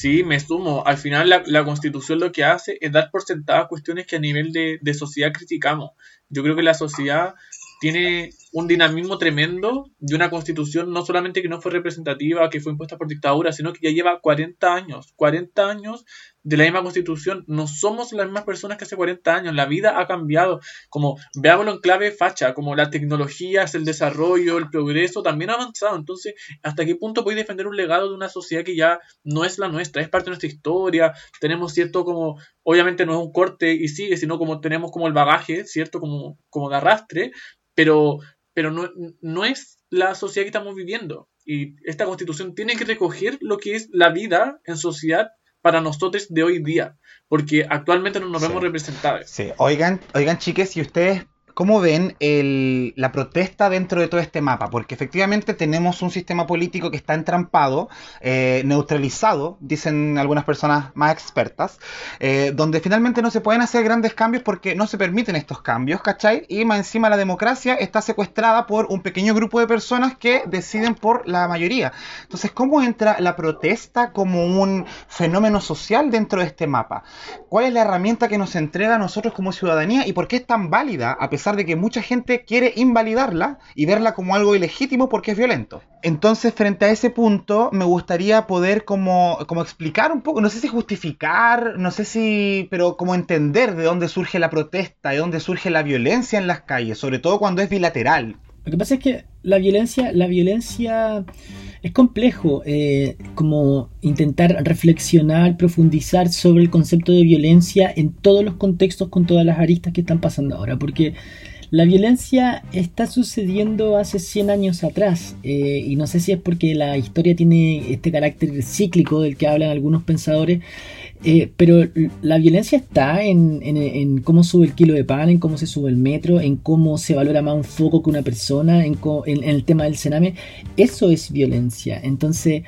Sí, me sumo. Al final la, constitución lo que hace es dar por sentadas cuestiones que a nivel de, de sociedad criticamos. Yo creo que la sociedad tiene un dinamismo tremendo de una constitución no solamente que no fue representativa, que fue impuesta por dictadura, sino que ya lleva 40 años, 40 años de la misma constitución. No somos las mismas personas que hace 40 años, la vida ha cambiado, como veámoslo en clave facha, como la tecnología, el desarrollo, el progreso también ha avanzado. Entonces, ¿hasta qué punto podéis defender un legado de una sociedad que ya no es la nuestra, es parte de nuestra historia? Tenemos cierto como, obviamente no es un corte y sigue, sino como tenemos como el bagaje, ¿cierto? Como, como arrastre, pero, pero no, no es la sociedad que estamos viviendo. Y esta constitución tiene que recoger lo que es la vida en sociedad para nosotros de hoy día, porque actualmente no nos vemos representados. Sí, oigan, oigan chiques, si ustedes ¿Cómo ven la protesta dentro de todo este mapa? Porque efectivamente tenemos un sistema político que está entrampado, eh, neutralizado, dicen algunas personas más expertas, eh, donde finalmente no se pueden hacer grandes cambios porque no se permiten estos cambios, ¿cachai? Y más encima la democracia está secuestrada por un pequeño grupo de personas que deciden por la mayoría. Entonces, ¿cómo entra la protesta como un fenómeno social dentro de este mapa? ¿Cuál es la herramienta que nos entrega a nosotros como ciudadanía y por qué es tan válida a pesar de que mucha gente quiere invalidarla y verla como algo ilegítimo porque es violento. Entonces, frente a ese punto, me gustaría poder como, como explicar un poco, no sé si justificar, no sé si, pero como entender de dónde surge la protesta, de dónde surge la violencia en las calles, sobre todo cuando es bilateral. Lo que pasa es que la violencia, la violencia es complejo eh, como intentar reflexionar, profundizar sobre el concepto de violencia en todos los contextos con todas las aristas que están pasando ahora, porque la violencia está sucediendo hace 100 años atrás eh, y no sé si es porque la historia tiene este carácter cíclico del que hablan algunos pensadores, eh, pero la violencia está en, cómo sube el kilo de pan, en cómo se sube el metro, en cómo se valora más un foco que una persona, en, el tema del cename. Eso es violencia. Entonces,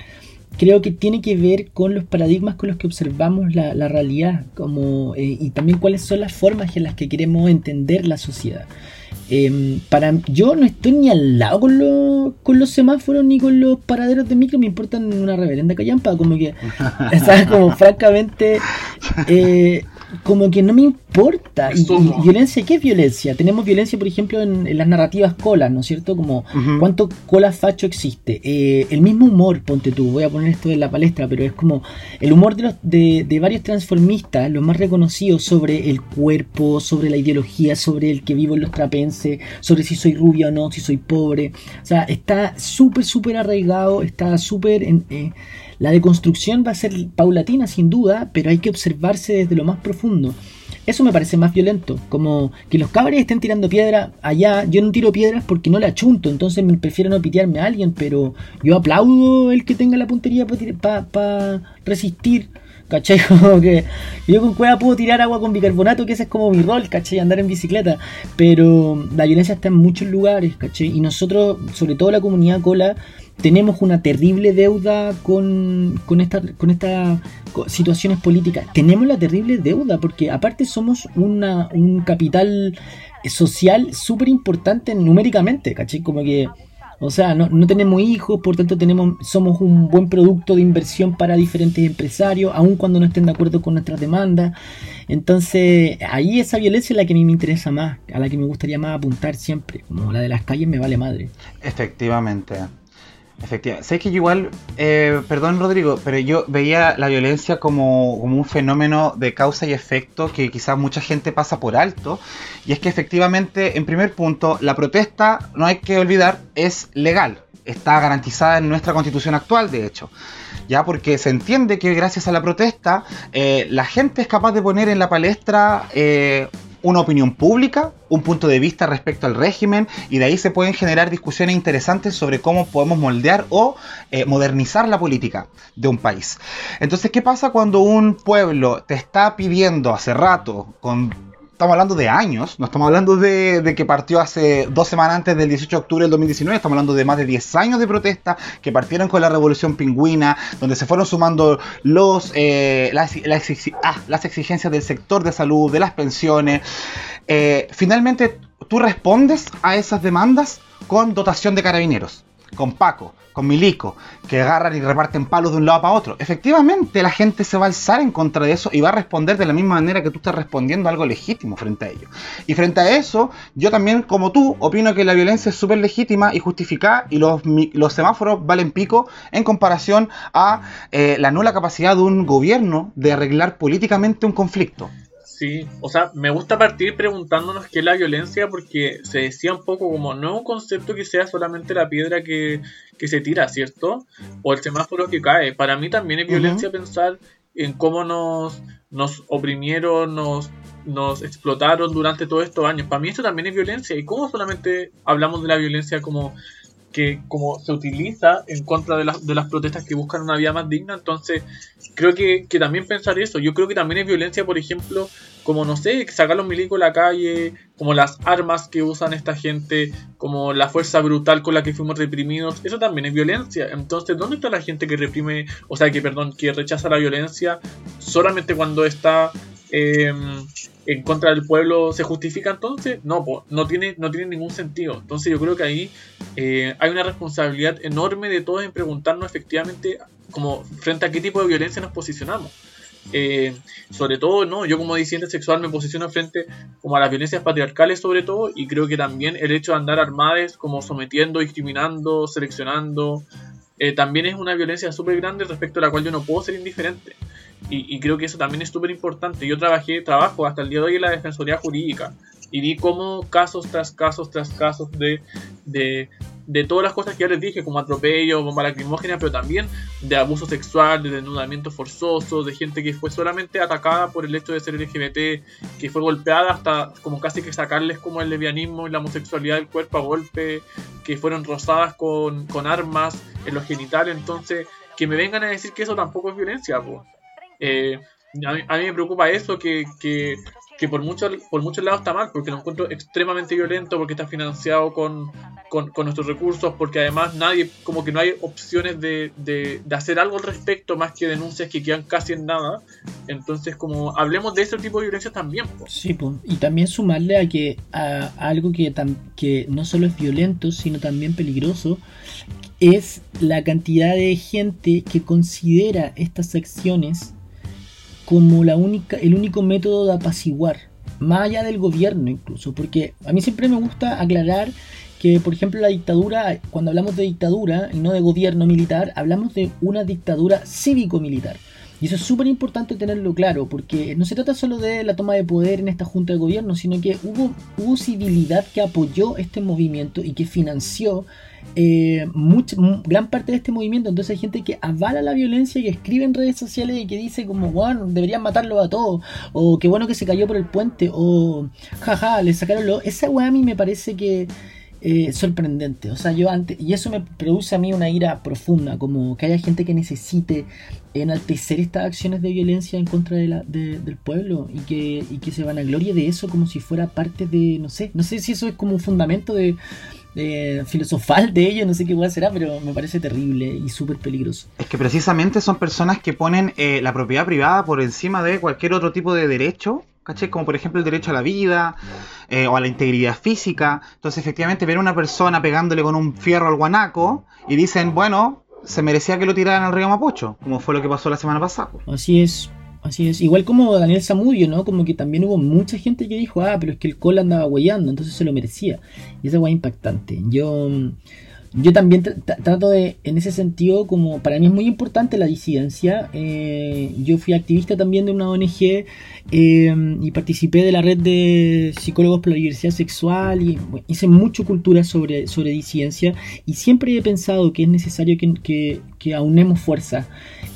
creo que tiene que ver con los paradigmas con los que observamos la, realidad como, eh, y también cuáles son las formas en las que queremos entender la sociedad. Em, para yo no estoy ni al lado con, con los semáforos ni con los paraderos de micro, me importan una reverenda callampa, como que, (laughs) ¿sabes? Como francamente, eh, como que no me importa. Y, violencia, ¿qué es violencia? Tenemos violencia, por ejemplo, en, las narrativas colas, ¿no es cierto? Como, ¿cuánto cola facho existe? Eh, el mismo humor, ponte tú, voy a poner esto en la palestra, pero es como el humor de, los, de, de varios transformistas, los más reconocidos sobre el cuerpo, sobre la ideología, sobre el que vivo en los trapenses, sobre si soy rubia o no, si soy pobre. O sea, está súper, súper arraigado, está súper en... Eh, la deconstrucción va a ser paulatina sin duda, pero hay que observarse desde lo más profundo. Eso me parece más violento, como que los cabres estén tirando piedra allá, yo no tiro piedras porque no la chunto, entonces me prefiero no pitearme a alguien, pero yo aplaudo el que tenga la puntería para resistir ¿cachai? (laughs) Que yo con cueva puedo tirar agua con bicarbonato, que ese es como mi rol, ¿cachai? Andar en bicicleta. Pero la violencia está en muchos lugares, ¿cachai? Y nosotros, sobre todo la comunidad cola, tenemos una terrible deuda con, con, esta, con estas situaciones políticas. Tenemos la terrible deuda porque aparte somos una, un capital social súper importante numéricamente, ¿cachai? Como que o sea, no, no, tenemos hijos, por tanto tenemos, somos un buen producto de inversión para diferentes empresarios, aun cuando no estén de acuerdo con nuestras demandas. Entonces, ahí esa violencia es la que a mí me interesa más, a la que me gustaría más apuntar siempre, como la de las calles me vale madre. Efectivamente. Efectivamente. Sé que igual, eh, perdón Rodrigo, pero yo veía la violencia como, un fenómeno de causa y efecto que quizás mucha gente pasa por alto. Y es que efectivamente, en primer punto, la protesta, no hay que olvidar, es legal. Está garantizada en nuestra constitución actual, de hecho. Ya porque se entiende que gracias a la protesta, eh, la gente es capaz de poner en la palestra eh, una opinión pública, un punto de vista respecto al régimen y de ahí se pueden generar discusiones interesantes sobre cómo podemos moldear o eh, modernizar la política de un país. Entonces, ¿qué pasa cuando un pueblo te está pidiendo hace rato, con estamos hablando de años, no estamos hablando de, que partió hace dos semanas antes del 18 de octubre del 2019, estamos hablando de más de 10 años de protesta que partieron con la revolución pingüina, donde se fueron sumando eh, ah, las, exigencias del sector de salud, de las pensiones. Eh, finalmente, tú respondes a esas demandas con dotación de carabineros con Paco, con Milico, que agarran y reparten palos de un lado para otro. Efectivamente, la gente se va a alzar en contra de eso y va a responder de la misma manera que tú estás respondiendo algo legítimo frente a ello. Y frente a eso, yo también, como tú, opino que la violencia es súper legítima y justificada y los, los, semáforos valen pico en comparación a eh, la nula capacidad de un gobierno de arreglar políticamente un conflicto. Sí, o sea, me gusta partir preguntándonos qué es la violencia porque se decía un poco como no es un concepto que sea solamente la piedra que, se tira, ¿cierto? O el semáforo que cae. Para mí también es violencia pensar en cómo nos, nos oprimieron, nos, nos explotaron durante todos estos años. Para mí esto también es violencia. ¿Y cómo solamente hablamos de la violencia como que como se utiliza en contra de, de, las protestas que buscan una vida más digna, entonces creo que, también pensar eso, yo creo que también es violencia, por ejemplo, como no sé, sacar los milicos a la calle, como las armas que usan esta gente, como la fuerza brutal con la que fuimos reprimidos, eso también es violencia, entonces ¿dónde está la gente que reprime, o sea, que perdón, que rechaza la violencia solamente cuando está... Eh, en contra del pueblo se justifica entonces, no, no, tiene, no tiene ningún sentido. Entonces yo creo que ahí eh, hay una responsabilidad enorme de todos en preguntarnos efectivamente como frente a qué tipo de violencia nos posicionamos. Eh, sobre todo, no, yo como disidente sexual me posiciono frente como a las violencias patriarcales sobre todo y creo que también el hecho de andar armadas como sometiendo, discriminando, seleccionando, eh, también es una violencia súper grande respecto a la cual yo no puedo ser indiferente. Y, creo que eso también es súper importante. Yo trabajé, trabajo hasta el día de hoy en la Defensoría Jurídica y vi cómo casos tras casos tras casos de, de, de todas las cosas que ya les dije, como atropello, bomba lacrimógena, pero también de abuso sexual, de desnudamiento forzoso, de gente que fue solamente atacada por el hecho de ser LGBT, que fue golpeada hasta como casi que sacarles como el lesbianismo y la homosexualidad del cuerpo a golpe, que fueron rozadas con, con armas en los genitales, entonces que me vengan a decir que eso tampoco es violencia, pues. Eh, a, mí, me preocupa eso, que, que, que por, muchos por muchos lados está mal, porque lo encuentro extremadamente violento, porque está financiado con, con, nuestros recursos, porque además nadie, como que no hay opciones de, de, hacer algo al respecto, más que denuncias que quedan casi en nada. Entonces, como hablemos de ese tipo de violencia también. Sí, y también sumarle a que a algo que, que no solo es violento, sino también peligroso, es la cantidad de gente que considera estas acciones como la única, el único método de apaciguar, más allá del gobierno incluso, porque a mí siempre me gusta aclarar que, por ejemplo, la dictadura, cuando hablamos de dictadura y no de gobierno militar, hablamos de una dictadura cívico-militar. Y eso es súper importante tenerlo claro, porque no se trata solo de la toma de poder en esta junta de gobierno, sino que hubo, hubo civilidad que apoyó este movimiento y que financió eh, gran parte de este movimiento. Entonces hay gente que avala la violencia y escribe en redes sociales y que dice como, bueno, deberían matarlo a todos, o qué bueno que se cayó por el puente, o jaja, le sacaron lo... Esa weá a mí me parece que... Eh, sorprendente. O sea, yo antes, y eso me produce a mí una ira profunda, como que haya gente que necesite enaltecer estas acciones de violencia en contra de la, del pueblo y que, y que se van a gloria de eso como si fuera parte de, no sé, no sé si eso es como un fundamento de, eh, filosofal de ello, no sé qué a será, pero me parece terrible y súper peligroso. Es que precisamente son personas que ponen eh, la propiedad privada por encima de cualquier otro tipo de derecho ¿Caché? Como por ejemplo el derecho a la vida eh, o a la integridad física. Entonces, efectivamente, ver a una persona pegándole con un fierro al guanaco y dicen, bueno, se merecía que lo tiraran al río Mapocho, como fue lo que pasó la semana pasada. Así es, así es. Igual como Daniel Zamudio, ¿no? Como que también hubo mucha gente que dijo, ah, pero es que el col andaba huellando, entonces se lo merecía. Y esa hueá impactante. Yo yo también trato de, en ese sentido, como para mí es muy importante la disidencia. Eh, yo fui activista también de una ONG eh, y participé de la red de psicólogos por la diversidad sexual y hice mucho cultura sobre, sobre disidencia y siempre he pensado que es necesario que, que, aunemos fuerza.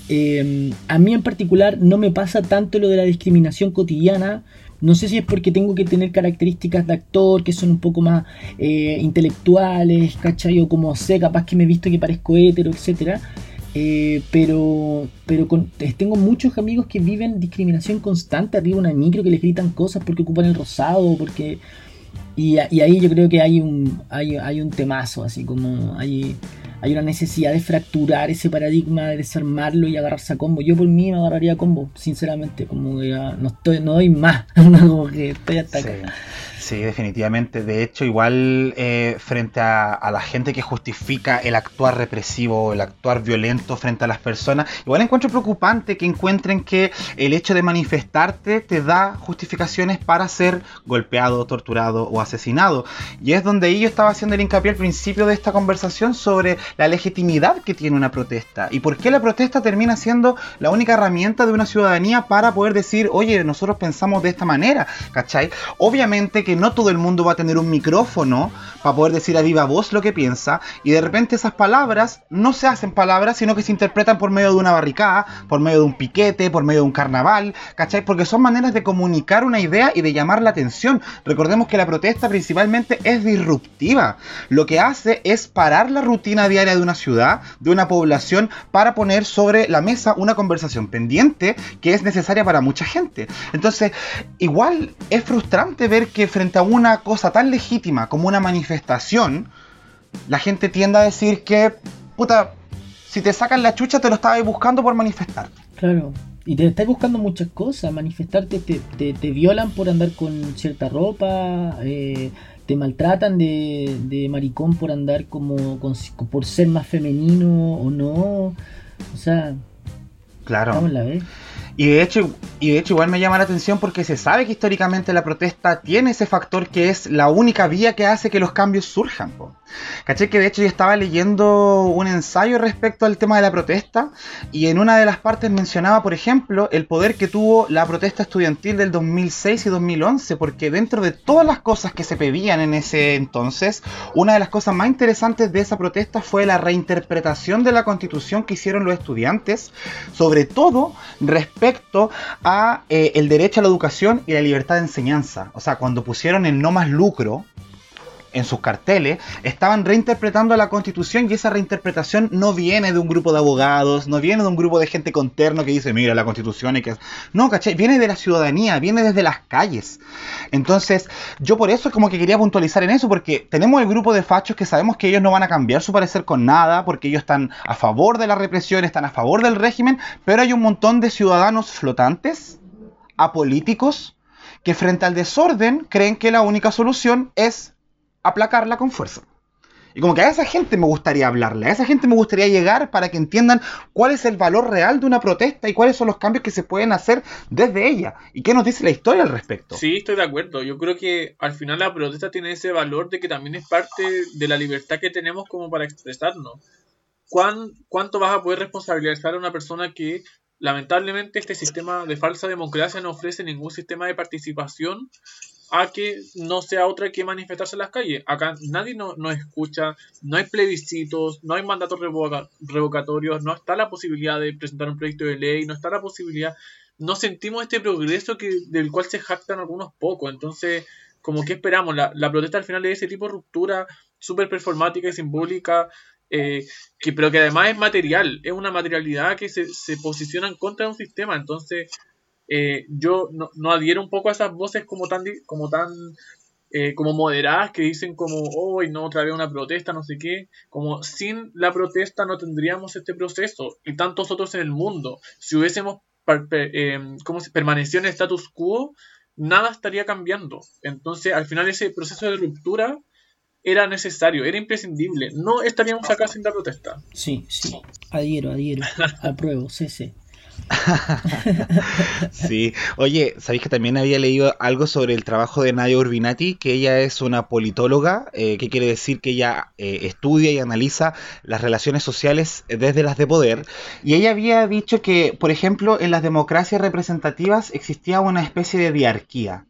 Eh, a mí en particular no me pasa tanto lo de la discriminación cotidiana no sé si es porque tengo que tener características de actor que son un poco más eh, intelectuales, ¿cachai? O como sé, capaz que me he visto que parezco hétero, etc. Eh, pero pero tengo muchos amigos que viven discriminación constante arriba de una micro que les gritan cosas porque ocupan el rosado, porque... Y, y ahí yo creo que hay un, hay, hay un temazo, así como hay hay una necesidad de fracturar ese paradigma, de desarmarlo y agarrarse a combo. Yo por mí me agarraría a combo, sinceramente, como que no estoy, no doy más, (laughs) como que estoy hasta acá. Sí, definitivamente. De hecho, igual eh, frente a, la gente que justifica el actuar represivo, el actuar violento frente a las personas, igual encuentro preocupante que encuentren que el hecho de manifestarte te da justificaciones para ser golpeado, torturado o asesinado. Y es donde yo estaba haciendo el hincapié al principio de esta conversación sobre la legitimidad que tiene una protesta y por qué la protesta termina siendo la única herramienta de una ciudadanía para poder decir, oye, nosotros pensamos de esta manera, ¿cachai? Obviamente que no todo el mundo va a tener un micrófono para poder decir a viva voz lo que piensa, y de repente esas palabras no se hacen palabras, sino que se interpretan por medio de una barricada, por medio de un piquete, por medio de un carnaval, ¿cachai? Porque son maneras de comunicar una idea y de llamar la atención. Recordemos que la protesta principalmente es disruptiva. Lo que hace es parar la rutina diaria de una ciudad, de una población, para poner sobre la mesa una conversación pendiente que es necesaria para mucha gente. Entonces, igual es frustrante ver que frente a una cosa tan legítima como una manifestación, la gente tiende a decir que, puta, si te sacan la chucha te lo estabas buscando por manifestar. Claro, y te estás buscando muchas cosas, manifestarte, te, te, violan por andar con cierta ropa, eh, te maltratan de, de, maricón por andar como, por ser más femenino o no, o sea... Claro. la vez. Y de, hecho, y de hecho igual me llama la atención porque se sabe que históricamente la protesta tiene ese factor que es la única vía que hace que los cambios surjan. Caché que de hecho yo estaba leyendo un ensayo respecto al tema de la protesta y en una de las partes mencionaba, por ejemplo, el poder que tuvo la protesta estudiantil del 2006 y 2011, porque dentro de todas las cosas que se pedían en ese entonces, una de las cosas más interesantes de esa protesta fue la reinterpretación de la constitución que hicieron los estudiantes, sobre todo respecto a eh, el derecho a la educación y la libertad de enseñanza. O sea, cuando pusieron el no más lucro, en sus carteles, estaban reinterpretando la constitución y esa reinterpretación no viene de un grupo de abogados, no viene de un grupo de gente con terno que dice, mira, la constitución y que... No, ¿cachai? Viene de la ciudadanía, viene desde las calles. Entonces, yo por eso es como que quería puntualizar en eso, porque tenemos el grupo de fachos que sabemos que ellos no van a cambiar su parecer con nada, porque ellos están a favor de la represión, están a favor del régimen, pero hay un montón de ciudadanos flotantes, apolíticos, que frente al desorden creen que la única solución es aplacarla con fuerza. Y como que a esa gente me gustaría hablarle, a esa gente me gustaría llegar para que entiendan cuál es el valor real de una protesta y cuáles son los cambios que se pueden hacer desde ella. ¿Y qué nos dice la historia al respecto? Sí, estoy de acuerdo. Yo creo que al final la protesta tiene ese valor de que también es parte de la libertad que tenemos como para expresarnos. ¿Cuán, ¿Cuánto vas a poder responsabilizar a una persona que lamentablemente este sistema de falsa democracia no ofrece ningún sistema de participación a que no sea otra que manifestarse en las calles. Acá nadie nos no escucha, no hay plebiscitos, no hay mandatos revocatorios, no está la posibilidad de presentar un proyecto de ley, no está la posibilidad, no sentimos este progreso que, del cual se jactan algunos pocos. Entonces, como que esperamos, la, la protesta al final de ese tipo de ruptura súper performática y simbólica, eh, que, pero que además es material, es una materialidad que se, se posiciona en contra de un sistema. Entonces, eh, yo no, no, adhiero un poco a esas voces como tan, como tan eh, como moderadas que dicen como, hoy no, otra vez una protesta, no sé qué, como sin la protesta no tendríamos este proceso y tantos otros en el mundo. Si hubiésemos eh, como si permanecido en el status quo, nada estaría cambiando. Entonces, al final ese proceso de ruptura era necesario, era imprescindible. No estaríamos acá sin la protesta. Sí, sí, adhiero, adhiero, apruebo, sí, sí. (laughs) sí, oye, ¿sabéis que también había leído algo sobre el trabajo de Nadia Urbinati? Que ella es una politóloga, eh, que quiere decir que ella eh, estudia y analiza las relaciones sociales desde las de poder. Y ella había dicho que, por ejemplo, en las democracias representativas existía una especie de diarquía.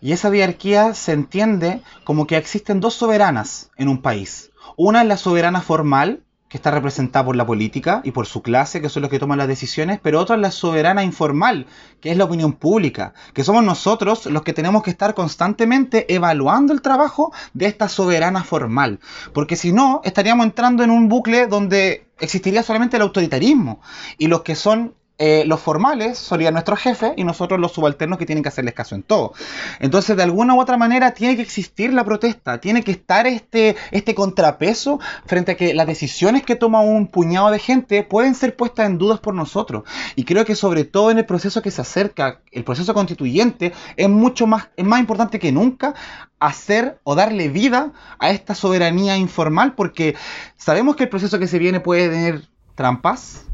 Y esa diarquía se entiende como que existen dos soberanas en un país. Una es la soberana formal, que está representada por la política y por su clase, que son los que toman las decisiones, pero otra es la soberana informal, que es la opinión pública, que somos nosotros los que tenemos que estar constantemente evaluando el trabajo de esta soberana formal, porque si no, estaríamos entrando en un bucle donde existiría solamente el autoritarismo y los que son eh, los formales serían nuestros jefes y nosotros los subalternos que tienen que hacerles caso en todo. Entonces, de alguna u otra manera, tiene que existir la protesta, tiene que estar este, este contrapeso frente a que las decisiones que toma un puñado de gente pueden ser puestas en dudas por nosotros. Y creo que sobre todo en el proceso que se acerca, el proceso constituyente, es mucho es más importante que nunca hacer o darle vida a esta soberanía informal porque sabemos que el proceso que se viene puede tener trampas,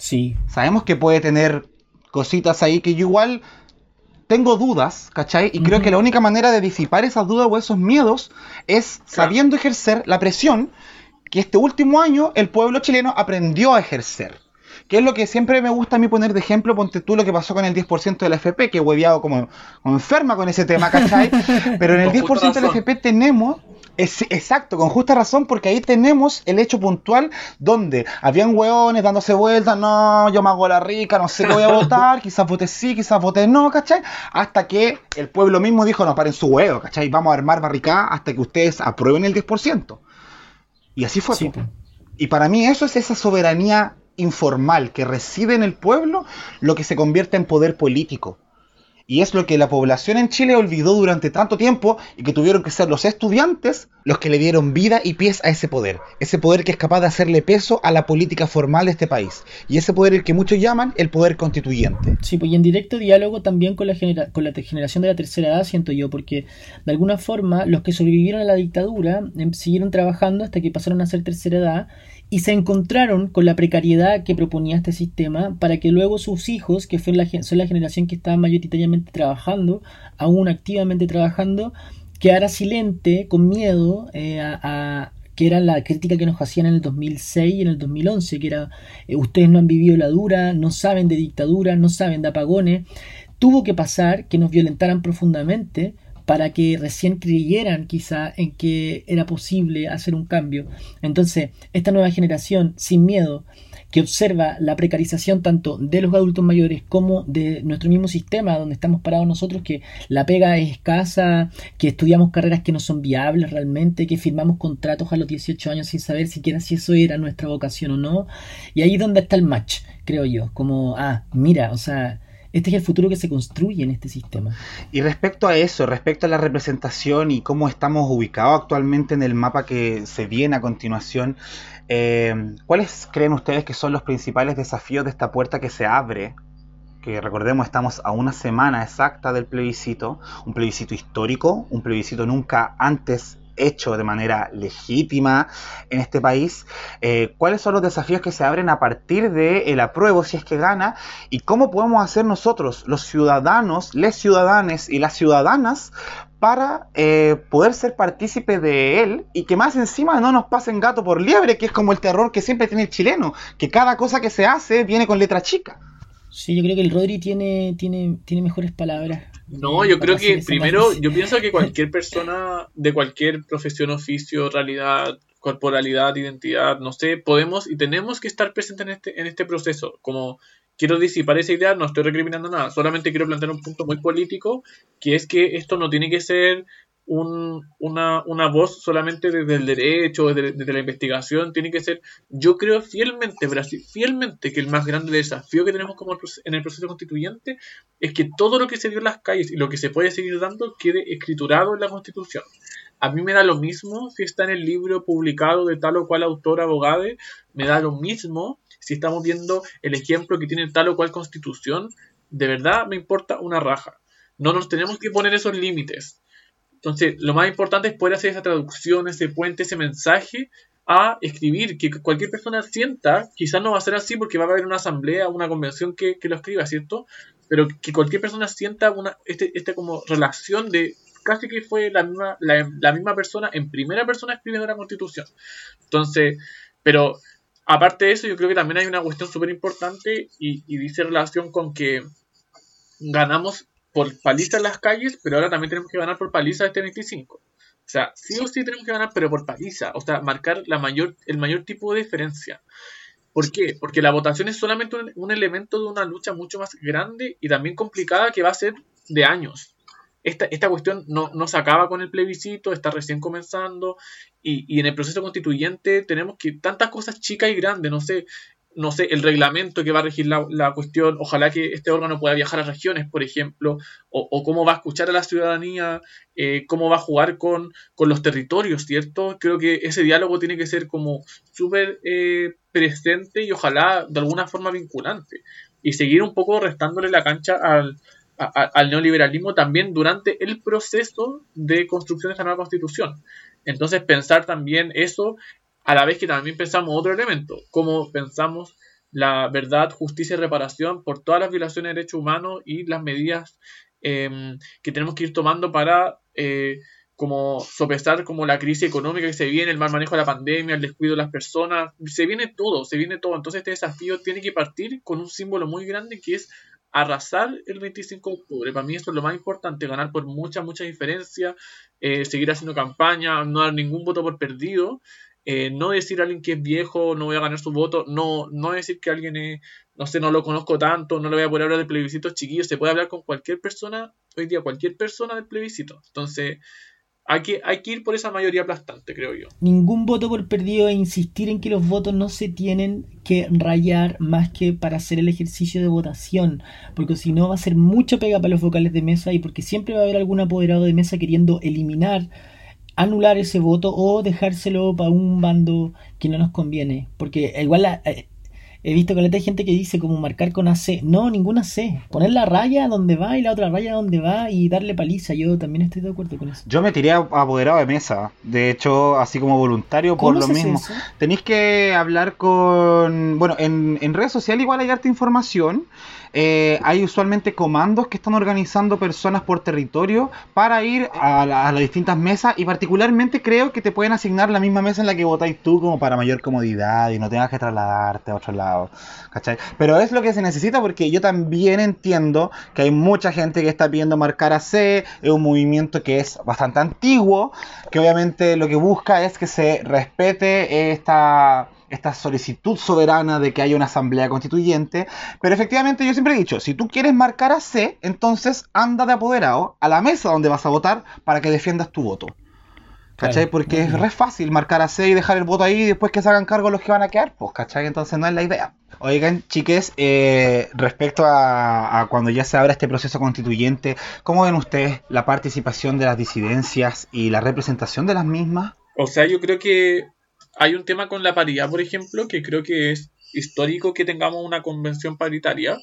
Sí. Sabemos que puede tener cositas ahí que yo igual tengo dudas, ¿cachai? Y creo que la única manera de disipar esas dudas o esos miedos es sabiendo ejercer la presión que este último año el pueblo chileno aprendió a ejercer. Que es lo que siempre me gusta a mí poner de ejemplo, ponte tú lo que pasó con el 10% de la FP, que he hueveado como, como enferma con ese tema, ¿cachai? (laughs) Pero en el 10% de la FP tenemos es, exacto, con justa razón, porque ahí tenemos el hecho puntual donde habían hueones dándose vueltas, no, yo me hago la rica, no sé qué voy a votar, (laughs) quizás vote sí, quizás vote no, ¿cachai? Hasta que el pueblo mismo dijo, no, paren su huevo, ¿cachai? Vamos a armar barricada hasta que ustedes aprueben el 10%. Y así fue. Y para mí eso es esa soberanía informal que reside en el pueblo, lo que se convierte en poder político. Y es lo que la población en Chile olvidó durante tanto tiempo y que tuvieron que ser los estudiantes los que le dieron vida y pies a ese poder. Ese poder que es capaz de hacerle peso a la política formal de este país. Y ese poder el que muchos llaman el poder constituyente. Sí, pues y en directo diálogo también con la, con la generación de la tercera edad, siento yo, porque de alguna forma los que sobrevivieron a la dictadura em, siguieron trabajando hasta que pasaron a ser tercera edad y se encontraron con la precariedad que proponía este sistema para que luego sus hijos, que son la, son la generación que estaba mayoritariamente trabajando, aún activamente trabajando, quedara silente, con miedo eh, a, que era la crítica que nos hacían en el 2006 y en el 2011, que era eh, ustedes no han vivido la dura, no saben de dictadura, no saben de apagones. Tuvo que pasar que nos violentaran profundamente para que recién creyeran quizá en que era posible hacer un cambio. Entonces, esta nueva generación, sin miedo, que observa la precarización tanto de los adultos mayores como de nuestro mismo sistema donde estamos parados nosotros, que la pega es escasa, que estudiamos carreras que no son viables realmente, que firmamos contratos a los 18 años sin saber siquiera si eso era nuestra vocación o no. Y ahí es donde está el match, creo yo, como, ah, mira, o sea, este es el futuro que se construye en este sistema. Y respecto a eso, respecto a la representación y cómo estamos ubicados actualmente en el mapa que se viene a continuación, eh, ¿cuáles creen ustedes que son los principales desafíos de esta puerta que se abre? Que recordemos, estamos a una semana exacta del plebiscito, un plebiscito histórico, un plebiscito nunca antes hecho de manera legítima en este país, eh, cuáles son los desafíos que se abren a partir del el apruebo si es que gana y cómo podemos hacer nosotros, los ciudadanos, les ciudadanes y las ciudadanas, para eh, poder ser partícipe de él y que más encima no nos pasen gato por liebre, que es como el terror que siempre tiene el chileno, que cada cosa que se hace viene con letra chica. Sí, yo creo que el Rodri tiene, mejores palabras. No, yo creo que primero, yo pienso que cualquier persona de cualquier profesión, oficio, realidad, corporalidad, identidad, no sé, podemos y tenemos que estar presentes en este, en este proceso. Como quiero disipar esa idea, no estoy recriminando nada, solamente quiero plantear un punto muy político, que es que esto no tiene que ser una, una, voz solamente desde el derecho, desde, desde, la investigación, tiene que ser, yo creo fielmente, Brasil, fielmente que el más grande desafío que tenemos como en el proceso constituyente es que todo lo que se dio en las calles y lo que se puede seguir dando quede escriturado en la constitución. A mí me da lo mismo si está en el libro publicado de tal o cual autor abogado, me da lo mismo si estamos viendo el ejemplo que tiene tal o cual constitución, de verdad me importa una raja. No nos tenemos que poner esos límites. Entonces, lo más importante es poder hacer esa traducción, ese puente, ese mensaje a escribir, que cualquier persona sienta, quizás no va a ser así porque va a haber una asamblea, una convención que, lo escriba, ¿cierto? Pero que cualquier persona sienta una, este, este como relación de casi que fue la misma, la, misma persona en primera persona escribiendo la constitución. Entonces, pero aparte de eso, yo creo que también hay una cuestión súper importante y, y dice relación con que ganamos por paliza en las calles, pero ahora también tenemos que ganar por paliza este 25. O sea, sí o sí tenemos que ganar, pero por paliza. O sea, marcar la mayor, el mayor tipo de diferencia. ¿Por qué? Porque la votación es solamente un, elemento de una lucha mucho más grande y también complicada que va a ser de años. Esta, esta cuestión no, no, se acaba con el plebiscito, está recién comenzando y, y, en el proceso constituyente tenemos que tantas cosas chicas y grandes, no sé, no sé, el reglamento que va a regir la, cuestión, ojalá que este órgano pueda viajar a regiones, por ejemplo, o, cómo va a escuchar a la ciudadanía, eh, cómo va a jugar con, los territorios, ¿cierto? Creo que ese diálogo tiene que ser como súper eh, presente y ojalá de alguna forma vinculante. Y seguir un poco restándole la cancha al, al neoliberalismo también durante el proceso de construcción de esta nueva constitución. Entonces pensar también eso a la vez que también pensamos otro elemento, como pensamos la verdad, justicia y reparación por todas las violaciones de derechos humanos y las medidas em, que tenemos que ir tomando para eh, como sopesar como la crisis económica que se viene, el mal manejo de la pandemia, el descuido de las personas, se viene todo, se viene todo. Entonces este desafío tiene que partir con un símbolo muy grande que es arrasar el 25 de octubre. Para mí esto es lo más importante, ganar por mucha, mucha diferencia, eh, seguir haciendo campaña, no dar ningún voto por perdido eh, no decir a alguien que es viejo, no voy a ganar su voto, no, no decir que alguien es, no sé, no lo conozco tanto, no le voy a poder hablar de plebiscitos chiquillos, se puede hablar con cualquier persona, hoy día cualquier persona del plebiscito. Entonces, hay que, hay que ir por esa mayoría aplastante, creo yo. Ningún voto por perdido e insistir en que los votos no se tienen que rayar más que para hacer el ejercicio de votación, porque si no va a ser mucha pega para los vocales de mesa y porque siempre va a haber algún apoderado de mesa queriendo eliminar anular ese voto o dejárselo para un bando que no nos conviene. Porque igual eh, he visto que hay gente que dice como marcar con AC. No, ninguna C. Poner la raya donde va y la otra raya donde va y darle paliza. Yo también estoy de acuerdo con eso. Yo me tiré apoderado de mesa. De hecho, así como voluntario por lo mismo. Tenéis que hablar con... Bueno, en, en redes sociales igual hay harta información. Eh, hay usualmente comandos que están organizando personas por territorio para ir a, las distintas mesas y particularmente creo que te pueden asignar la misma mesa en la que votáis tú como para mayor comodidad y no tengas que trasladarte a otro lado. ¿cachai? Pero es lo que se necesita porque yo también entiendo que hay mucha gente que está pidiendo marcar a C, es un movimiento que es bastante antiguo, que obviamente lo que busca es que se respete esta esta solicitud soberana de que haya una asamblea constituyente. Pero efectivamente yo siempre he dicho, si tú quieres marcar a C, entonces anda de apoderado a la mesa donde vas a votar para que defiendas tu voto. ¿Cachai? Porque es re fácil marcar a C y dejar el voto ahí y después que se hagan cargo los que van a quedar, pues, ¿cachai? Entonces no es la idea. Oigan, chiques, eh, respecto a, a, cuando ya se abra este proceso constituyente, ¿cómo ven ustedes la participación de las disidencias y la representación de las mismas? O sea, yo creo que hay un tema con la paridad, por ejemplo, que creo que es histórico que tengamos una convención paritaria,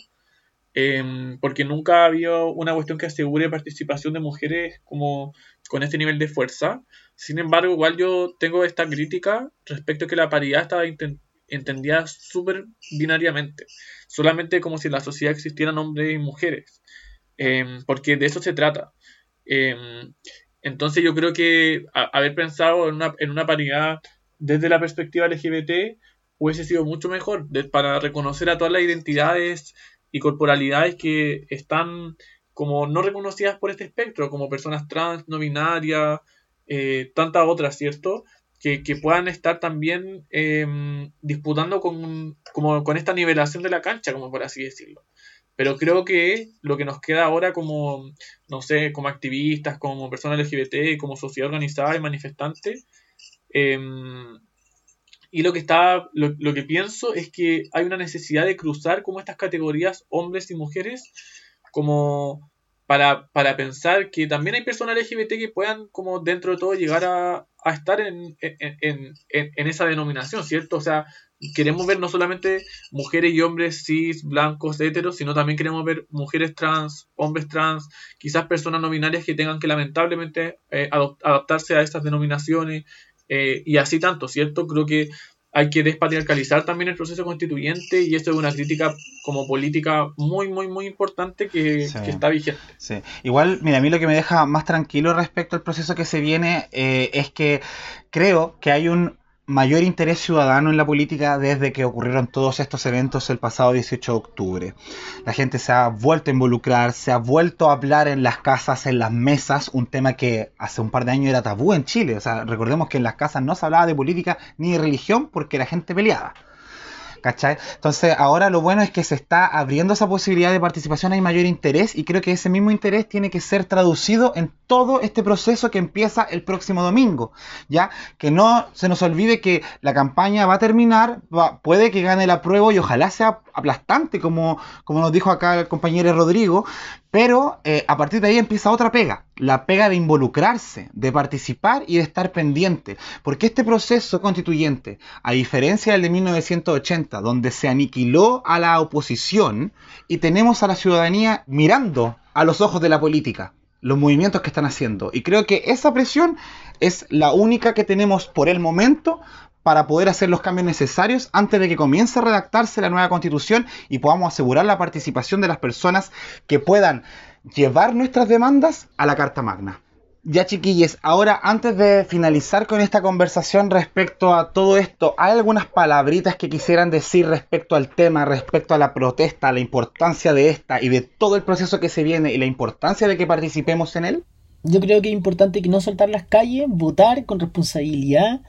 em, porque nunca ha habido una cuestión que asegure participación de mujeres como con este nivel de fuerza. Sin embargo, igual yo tengo esta crítica respecto a que la paridad estaba entendida súper binariamente, solamente como si en la sociedad existieran hombres y mujeres, em, porque de eso se trata. Em, entonces yo creo que haber pensado en una, en una paridad desde la perspectiva LGBT hubiese sido mucho mejor para reconocer a todas las identidades y corporalidades que están como no reconocidas por este espectro, como personas trans, no binarias, eh, tantas otras, ¿cierto? Que, puedan estar también em, disputando con, como con esta nivelación de la cancha, como por así decirlo. Pero creo que lo que nos queda ahora como, no sé, como activistas, como personas LGBT, como sociedad organizada y manifestante, em, y lo que está, lo, lo, que pienso es que hay una necesidad de cruzar como estas categorías hombres y mujeres como para, para pensar que también hay personas LGBT que puedan como dentro de todo llegar a, estar en, en, en, en, esa denominación, ¿cierto? O sea, queremos ver no solamente mujeres y hombres cis, blancos, heteros, sino también queremos ver mujeres trans, hombres trans, quizás personas no binarias que tengan que lamentablemente eh, adaptarse a estas denominaciones eh, y así tanto, ¿cierto? Creo que hay que despatriarcalizar también el proceso constituyente y esto es una crítica como política muy, muy, muy importante que, está vigente. Sí. Igual, mira, a mí lo que me deja más tranquilo respecto al proceso que se viene eh, es que creo que hay un mayor interés ciudadano en la política desde que ocurrieron todos estos eventos el pasado 18 de octubre. La gente se ha vuelto a involucrar, se ha vuelto a hablar en las casas, en las mesas, un tema que hace un par de años era tabú en Chile. O sea, recordemos que en las casas no se hablaba de política ni de religión porque la gente peleaba. ¿Cachai? Entonces ahora lo bueno es que se está abriendo esa posibilidad de participación, hay mayor interés y creo que ese mismo interés tiene que ser traducido en todo este proceso que empieza el próximo domingo, ¿ya? Que no se nos olvide que la campaña va a terminar, puede que gane el apruebo y ojalá sea aplastante como, como nos dijo acá el compañero Rodrigo, pero eh, a partir de ahí empieza otra pega, la pega de involucrarse, de participar y de estar pendiente. Porque este proceso constituyente, a diferencia del de 1980, donde se aniquiló a la oposición y tenemos a la ciudadanía mirando a los ojos de la política los movimientos que están haciendo. Y creo que esa presión es la única que tenemos por el momento para poder hacer los cambios necesarios antes de que comience a redactarse la nueva constitución y podamos asegurar la participación de las personas que puedan llevar nuestras demandas a la Carta Magna. Ya chiquillos, ahora antes de finalizar con esta conversación respecto a todo esto, ¿hay algunas palabritas que quisieran decir respecto al tema, respecto a la protesta, la importancia de esta y de todo el proceso que se viene y la importancia de que participemos en él? Yo creo que es importante que no soltar las calles, votar con responsabilidad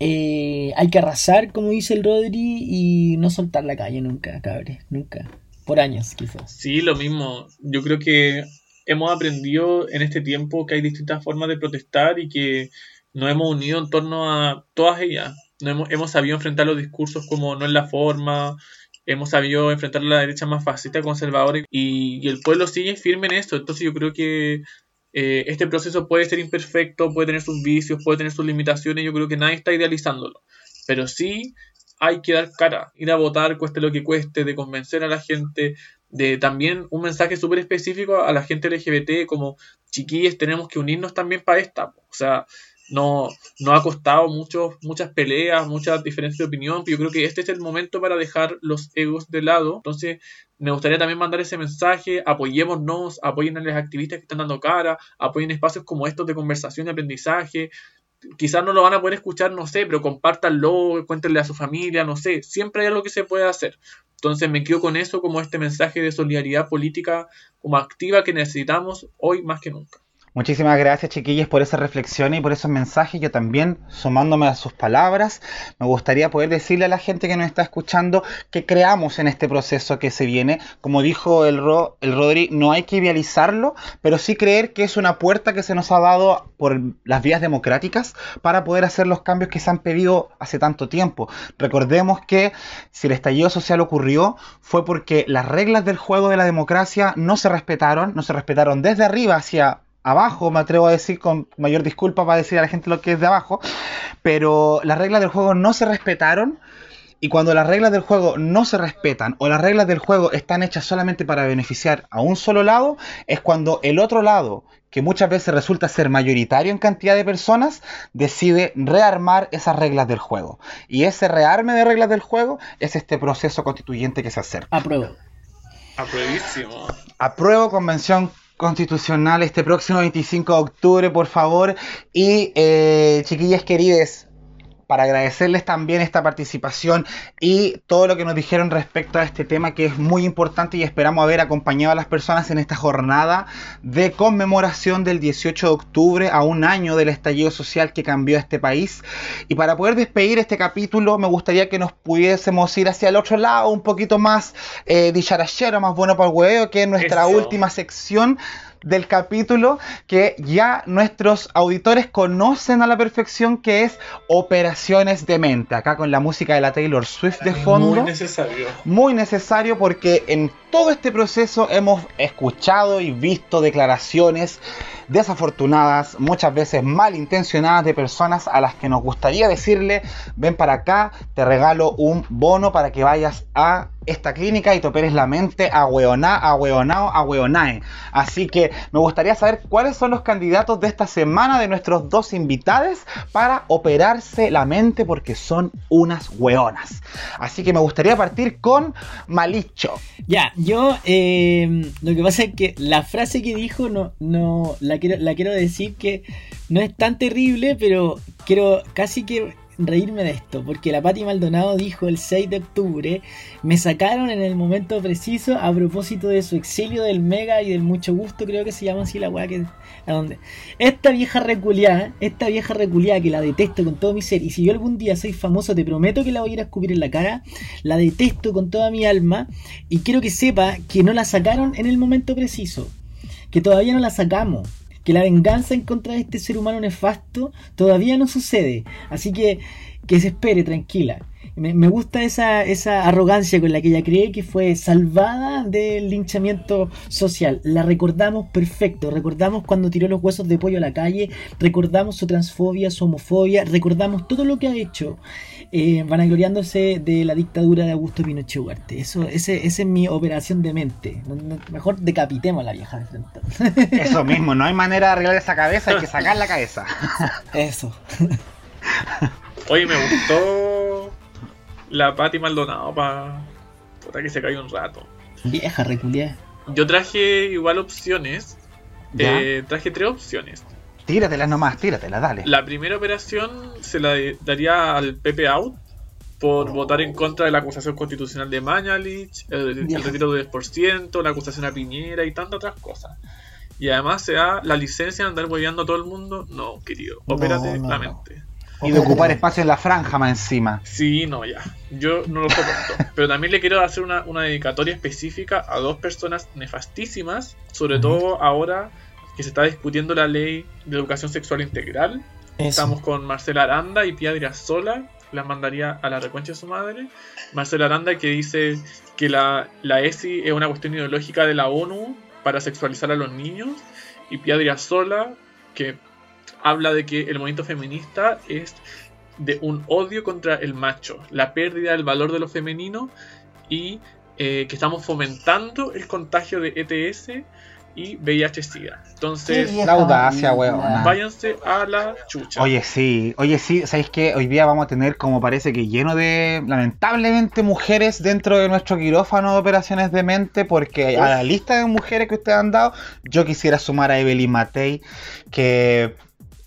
eh, hay que arrasar, como dice el Rodri, y no soltar la calle nunca, cabrón, nunca. Por años, quizás. Sí, lo mismo. Yo creo que hemos aprendido en este tiempo que hay distintas formas de protestar y que nos hemos unido en torno a todas ellas. hemos, hemos sabido enfrentar los discursos como no es la forma, hemos sabido enfrentar la derecha más fascista, conservadora, y, y el pueblo sigue firme en esto. Entonces yo creo que eh, este proceso puede ser imperfecto, puede tener sus vicios, puede tener sus limitaciones, yo creo que nadie está idealizándolo, pero sí hay que dar cara, ir a votar, cueste lo que cueste, de convencer a la gente, de también un mensaje súper específico a la gente LGBT, como chiquillos tenemos que unirnos también para esta, o sea, no, no ha costado muchos, muchas peleas, muchas diferencias de opinión, pero yo creo que este es el momento para dejar los egos de lado. Entonces, me gustaría también mandar ese mensaje, apoyémonos, apoyen a los activistas que están dando cara, apoyen espacios como estos de conversación y aprendizaje. Quizás no lo van a poder escuchar, no sé, pero compártanlo, cuéntenle a su familia, no sé, siempre hay algo que se puede hacer. Entonces me quedo con eso como este mensaje de solidaridad política como activa que necesitamos hoy más que nunca. Muchísimas gracias, chiquillos, por esa reflexión y por esos mensajes. Yo también, sumándome a sus palabras, me gustaría poder decirle a la gente que nos está escuchando que creamos en este proceso que se viene. Como dijo el, el Rodri, no hay que idealizarlo, pero sí creer que es una puerta que se nos ha dado por las vías democráticas para poder hacer los cambios que se han pedido hace tanto tiempo. Recordemos que si el estallido social ocurrió fue porque las reglas del juego de la democracia no se respetaron, no se respetaron desde arriba hacia abajo, me atrevo a decir con mayor disculpa para decir a la gente lo que es de abajo, pero las reglas del juego no se respetaron y cuando las reglas del juego no se respetan o las reglas del juego están hechas solamente para beneficiar a un solo lado, es cuando el otro lado, que muchas veces resulta ser mayoritario en cantidad de personas, decide rearmar esas reglas del juego. Y ese rearme de reglas del juego es este proceso constituyente que se acerca. Apruebo. Apruebísimo. Apruebo convención constitucional este próximo 25 de octubre, por favor. Y eh, chiquillas queridas, para agradecerles también esta participación y todo lo que nos dijeron respecto a este tema que es muy importante y esperamos haber acompañado a las personas en esta jornada de conmemoración del 18 de octubre a un año del estallido social que cambió este país. Y para poder despedir este capítulo me gustaría que nos pudiésemos ir hacia el otro lado, un poquito más eh, dicharachero, más bueno para el huevo, que es nuestra última sección del capítulo que ya nuestros auditores conocen a la perfección que es Operaciones de Mente, acá con la música de la Taylor Swift de fondo. Muy necesario. Muy necesario porque en todo este proceso hemos escuchado y visto declaraciones desafortunadas, muchas veces malintencionadas de personas a las que nos gustaría decirle, ven para acá, te regalo un bono para que vayas a esta clínica y te operes la mente a hueoná, a hueonao, a hueonae. Así que me gustaría saber cuáles son los candidatos de esta semana de nuestros dos invitados para operarse la mente porque son unas hueonas. Así que me gustaría partir con Malicho. Ya, yo eh, lo que pasa es que la frase que dijo no, no la quiero, la quiero decir que no es tan terrible, pero quiero casi que reírme de esto, porque la Pati Maldonado dijo el 6 de octubre, me sacaron en el momento preciso a propósito de su exilio del Mega y del Mucho Gusto, creo que se llama así la weá que... ¿A dónde? Esta vieja reculiada, esta vieja reculiada que la detesto con todo mi ser, y si yo algún día soy famoso, te prometo que la voy a ir a escupir en la cara, la detesto con toda mi alma, y quiero que sepa que no la sacaron en el momento preciso, que todavía no la sacamos que la venganza en contra de este ser humano nefasto todavía no sucede. Así que que se espere, tranquila. Me, gusta esa, esa arrogancia con la que ella cree que fue salvada del linchamiento social. La recordamos perfecto. Recordamos cuando tiró los huesos de pollo a la calle. Recordamos su transfobia, su homofobia. Recordamos todo lo que ha hecho. Eh, vanagloriándose de la dictadura de Augusto Pinochet Ugarte. Eso, ese, es mi operación de mente. Mejor decapitemos a la vieja. (laughs) Eso mismo, no hay manera de arreglar esa cabeza, hay que sacar la cabeza. (laughs) Eso. Oye, me gustó la Pati Maldonado para que se caiga un rato. Vieja reculia. Yo traje igual opciones. Eh, traje tres opciones. Tíratelas nomás, tíratelas, dale. La primera operación se la daría al Pepe Out por votar en contra de la acusación constitucional de Mañalich, el, retiro del 10%, la acusación a Piñera y tantas otras cosas. Y además se da la licencia de andar hueveando a todo el mundo. No, querido, opérate la mente. Y de ocupar espacio en la franja más encima. Sí, no, ya. Yo no lo soporto. (laughs) Pero también le quiero hacer una, dedicatoria específica a dos personas nefastísimas, sobre todo ahora que se está discutiendo la ley de educación sexual integral. Estamos con Marcela Aranda y Pia Sola, las mandaría a la recuencha de su madre. Marcela Aranda que dice que la, la ESI es una cuestión ideológica de la ONU para sexualizar a los niños. Y Pia Sola que habla de que el movimiento feminista es de un odio contra el macho, la pérdida del valor de lo femenino y eh, que estamos fomentando el contagio de ETS y VIH-Sida. Entonces, la audacia, weón. Váyanse a la chucha. Oye, sí, oye, sí, ¿sabéis que Hoy día vamos a tener, como parece que lleno de, lamentablemente, mujeres dentro de nuestro quirófano de operaciones de mente, porque a la lista de mujeres que ustedes han dado, yo quisiera sumar a Evelyn Matei, que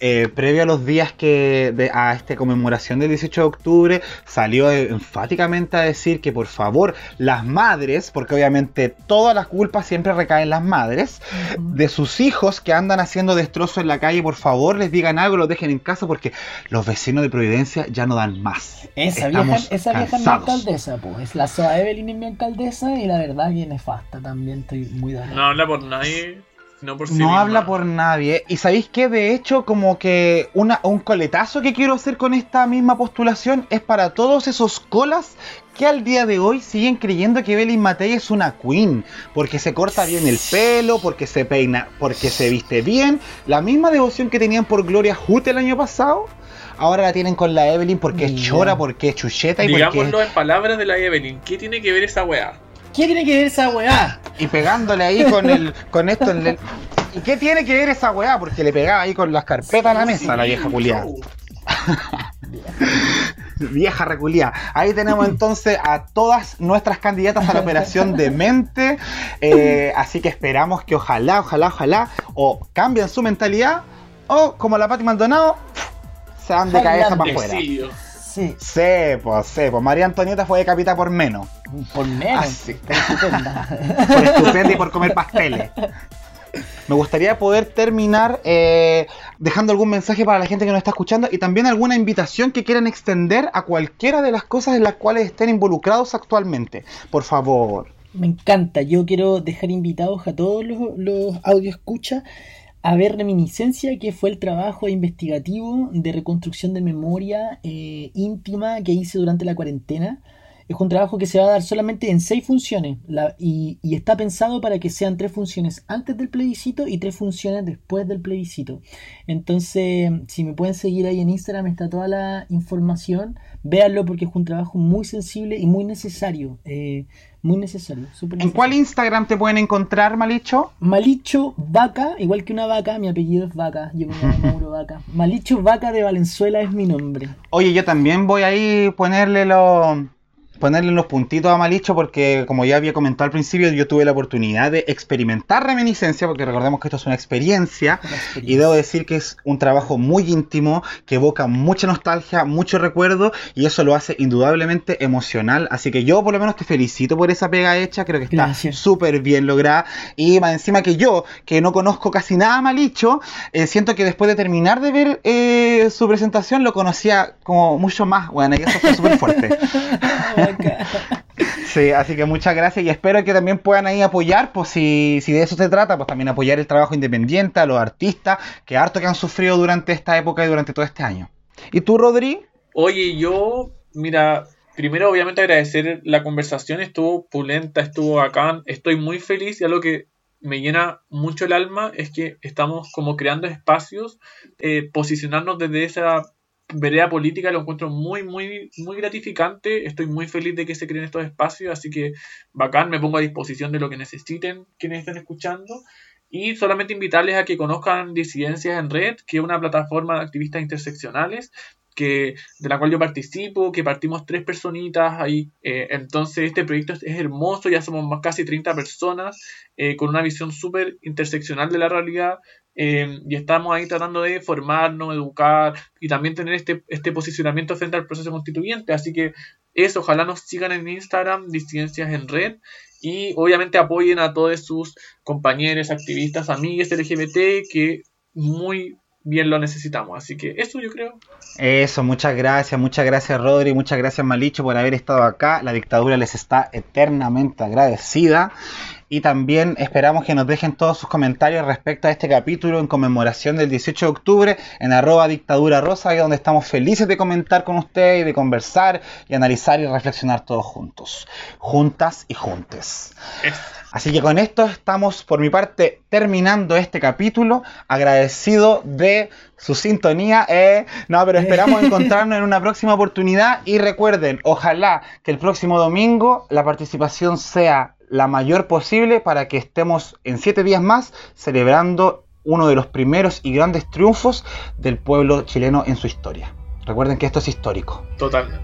eh, previo a los días que a esta conmemoración del 18 de octubre, salió enfáticamente a decir que por favor las madres, porque obviamente todas las culpas siempre recaen en las madres, de sus hijos que andan haciendo destrozos en la calle, por favor les digan algo, los dejen en casa porque los vecinos de Providencia ya no dan más. Esa vieja, esa vieja es mi alcaldesa, pues. Es la Soa Evelyn es mi alcaldesa y la verdad que nefasta también, estoy muy No habla por nadie no, habla por nadie. Y sabéis que de hecho, como que una, un coletazo que quiero hacer con esta misma postulación es para todos esos colas que al día de hoy siguen creyendo que Belly Matei es una queen, porque se corta bien el pelo, porque se peina, porque se viste bien. La misma devoción que tenían por Gloria Hood el año pasado, ahora la tienen con la Evelyn porque es chora, porque es chucheta y Digámoslo porque... en palabras de la Evelyn, ¿qué tiene que ver esa weá? ¿Qué tiene que ver esa weá? Y pegándole ahí con el con esto en el... ¿Y qué tiene que ver esa weá? Porque le pegaba ahí con las carpetas a la mesa la vieja culiada. (laughs) vieja reculia. Ahí tenemos entonces a todas nuestras candidatas a la operación de mente. Eh, así que esperamos que ojalá, ojalá, ojalá, o cambien su mentalidad, o como la Pati Maldonado, se dan de cabeza para afuera. Sí. Sí, pues, sí, pues María Antonieta fue decapitada por menos. Por menos. Ah, sí. Está estupenda. Por estupenda y por comer pasteles. Me gustaría poder terminar eh, dejando algún mensaje para la gente que nos está escuchando y también alguna invitación que quieran extender a cualquiera de las cosas en las cuales estén involucrados actualmente. Por favor. Me encanta. Yo quiero dejar invitados a todos los, los audio escucha a ver Reminiscencia, que fue el trabajo investigativo de reconstrucción de memoria eh, íntima que hice durante la cuarentena. Es un trabajo que se va a dar solamente en seis funciones y, y está pensado para que sean tres funciones antes del plebiscito y tres funciones después del plebiscito. Entonces, si me pueden seguir ahí en Instagram, está toda la información. Véanlo porque es un trabajo muy sensible y muy necesario. eh, muy necesario. súper ¿En cuál. Instagram te pueden encontrar, Malicho? Malicho Vaca, igual que una vaca, mi apellido es Vaca, yo me llamo Mauro Vaca. Malicho Vaca de Valenzuela es mi nombre. Oye, yo también voy ahí ponerle los ponerle los puntitos a Malicho porque como ya había comentado al principio, yo tuve la oportunidad de experimentar reminiscencia porque recordemos que esto es una experiencia Una experiencia. y debo decir que es un trabajo muy íntimo que evoca mucha nostalgia, mucho recuerdo y eso lo hace indudablemente emocional, así que yo por lo menos te felicito por esa pega hecha, creo que está súper bien lograda y más encima que yo, que no conozco casi nada a Malicho, eh, siento que después de terminar de ver eh, su presentación lo conocía como mucho más, bueno, y eso fue súper fuerte. (laughs) (laughs) Sí, así que muchas gracias y espero que también puedan ahí apoyar, pues si, si de eso se trata, pues también apoyar el trabajo independiente, a los artistas, que harto que han sufrido durante esta época y durante todo este año. ¿Y tú, Rodri? Oye, yo, mira, primero obviamente agradecer la conversación, estuvo pulenta, estuvo bacán, estoy muy feliz y algo que me llena mucho el alma es que estamos como creando espacios, eh, posicionarnos desde esa vereda política, lo encuentro muy, muy, muy gratificante, estoy muy feliz de que se creen estos espacios, así que bacán, me pongo a disposición de lo que necesiten quienes estén escuchando. Y solamente invitarles a que conozcan Disidencias en Red, que es una plataforma de activistas interseccionales que, de la cual yo participo, que partimos tres personitas ahí. eh, entonces este proyecto es, hermoso, ya somos más casi 30 personas eh, con una visión súper interseccional de la realidad eh, y estamos ahí tratando de formarnos, educar y también tener este, este posicionamiento frente al proceso constituyente. Así que eso, ojalá nos sigan en Instagram, Disidencias en Red. Y obviamente apoyen a todos sus compañeros, activistas, amigues LGBT que muy bien lo necesitamos. Así que eso yo creo. Eso, muchas gracias, muchas gracias, Rodri, muchas gracias, Malicho, por haber estado acá. La dictadura les está eternamente agradecida. Y también esperamos que nos dejen todos sus comentarios respecto a este capítulo en conmemoración del 18 de octubre en arroba dictadura rosa, ahí donde estamos felices de comentar con ustedes y de conversar y analizar y reflexionar todos juntos, juntas y juntes. Es- Así que con esto estamos por mi parte terminando este capítulo, agradecido de su sintonía. eh. No, pero esperamos (laughs) encontrarnos en una próxima oportunidad y recuerden, ojalá que el próximo domingo la participación sea la mayor posible para que estemos en siete días más celebrando uno de los primeros y grandes triunfos del pueblo chileno en su historia. Recuerden que esto es histórico. Total.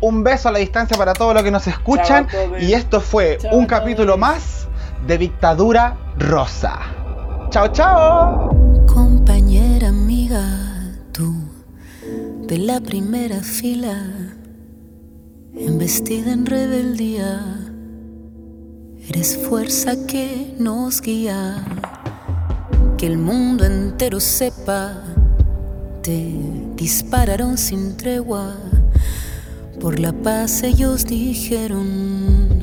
Un beso a la distancia para todos los que nos escuchan. Y esto fue Chao un capítulo más de Dictadura Rosa. Chao, chao. Compañera amiga, tú de la primera fila, embestida en rebeldía, eres fuerza que nos guía, que el mundo entero sepa, te dispararon sin tregua, por la paz ellos dijeron,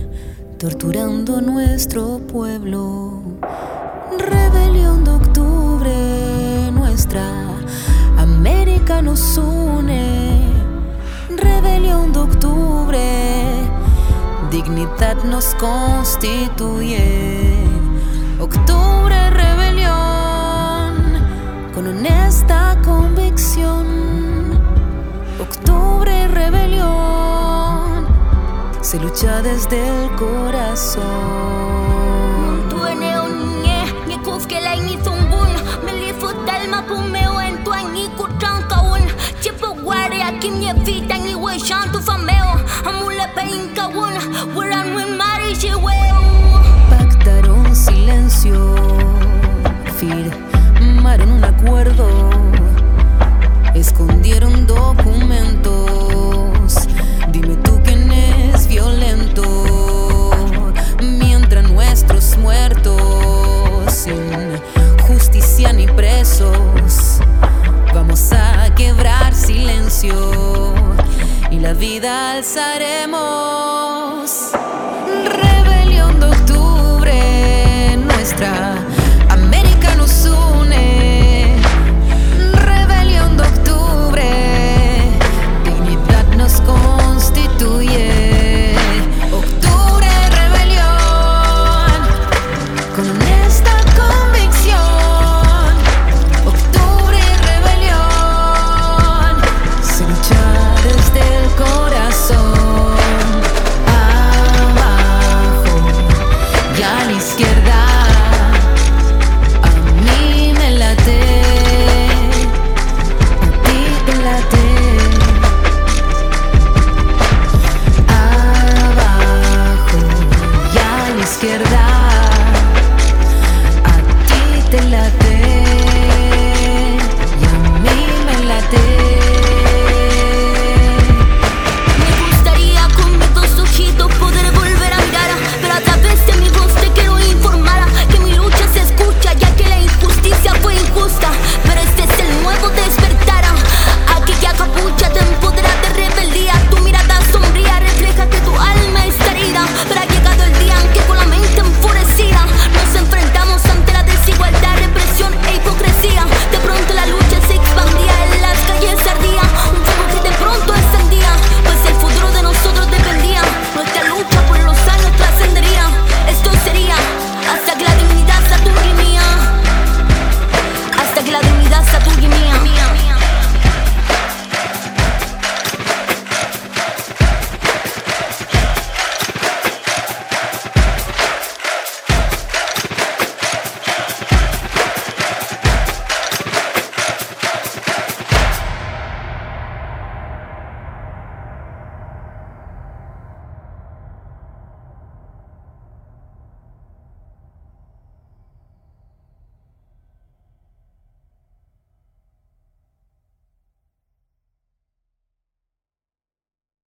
torturando nuestro pueblo. Rebelión de octubre, nuestra América nos une. Rebelión de octubre, dignidad nos constituye. Octubre, rebelión, con honesta convicción. Octubre, rebelión, se lucha desde el corazón. Pactaron silencio, firmaron un acuerdo, escondieron documentos. Dime tú quién es violento, mientras nuestros muertos sin justicia ni presos. Vamos a quebrar silencio y la vida alzaremos.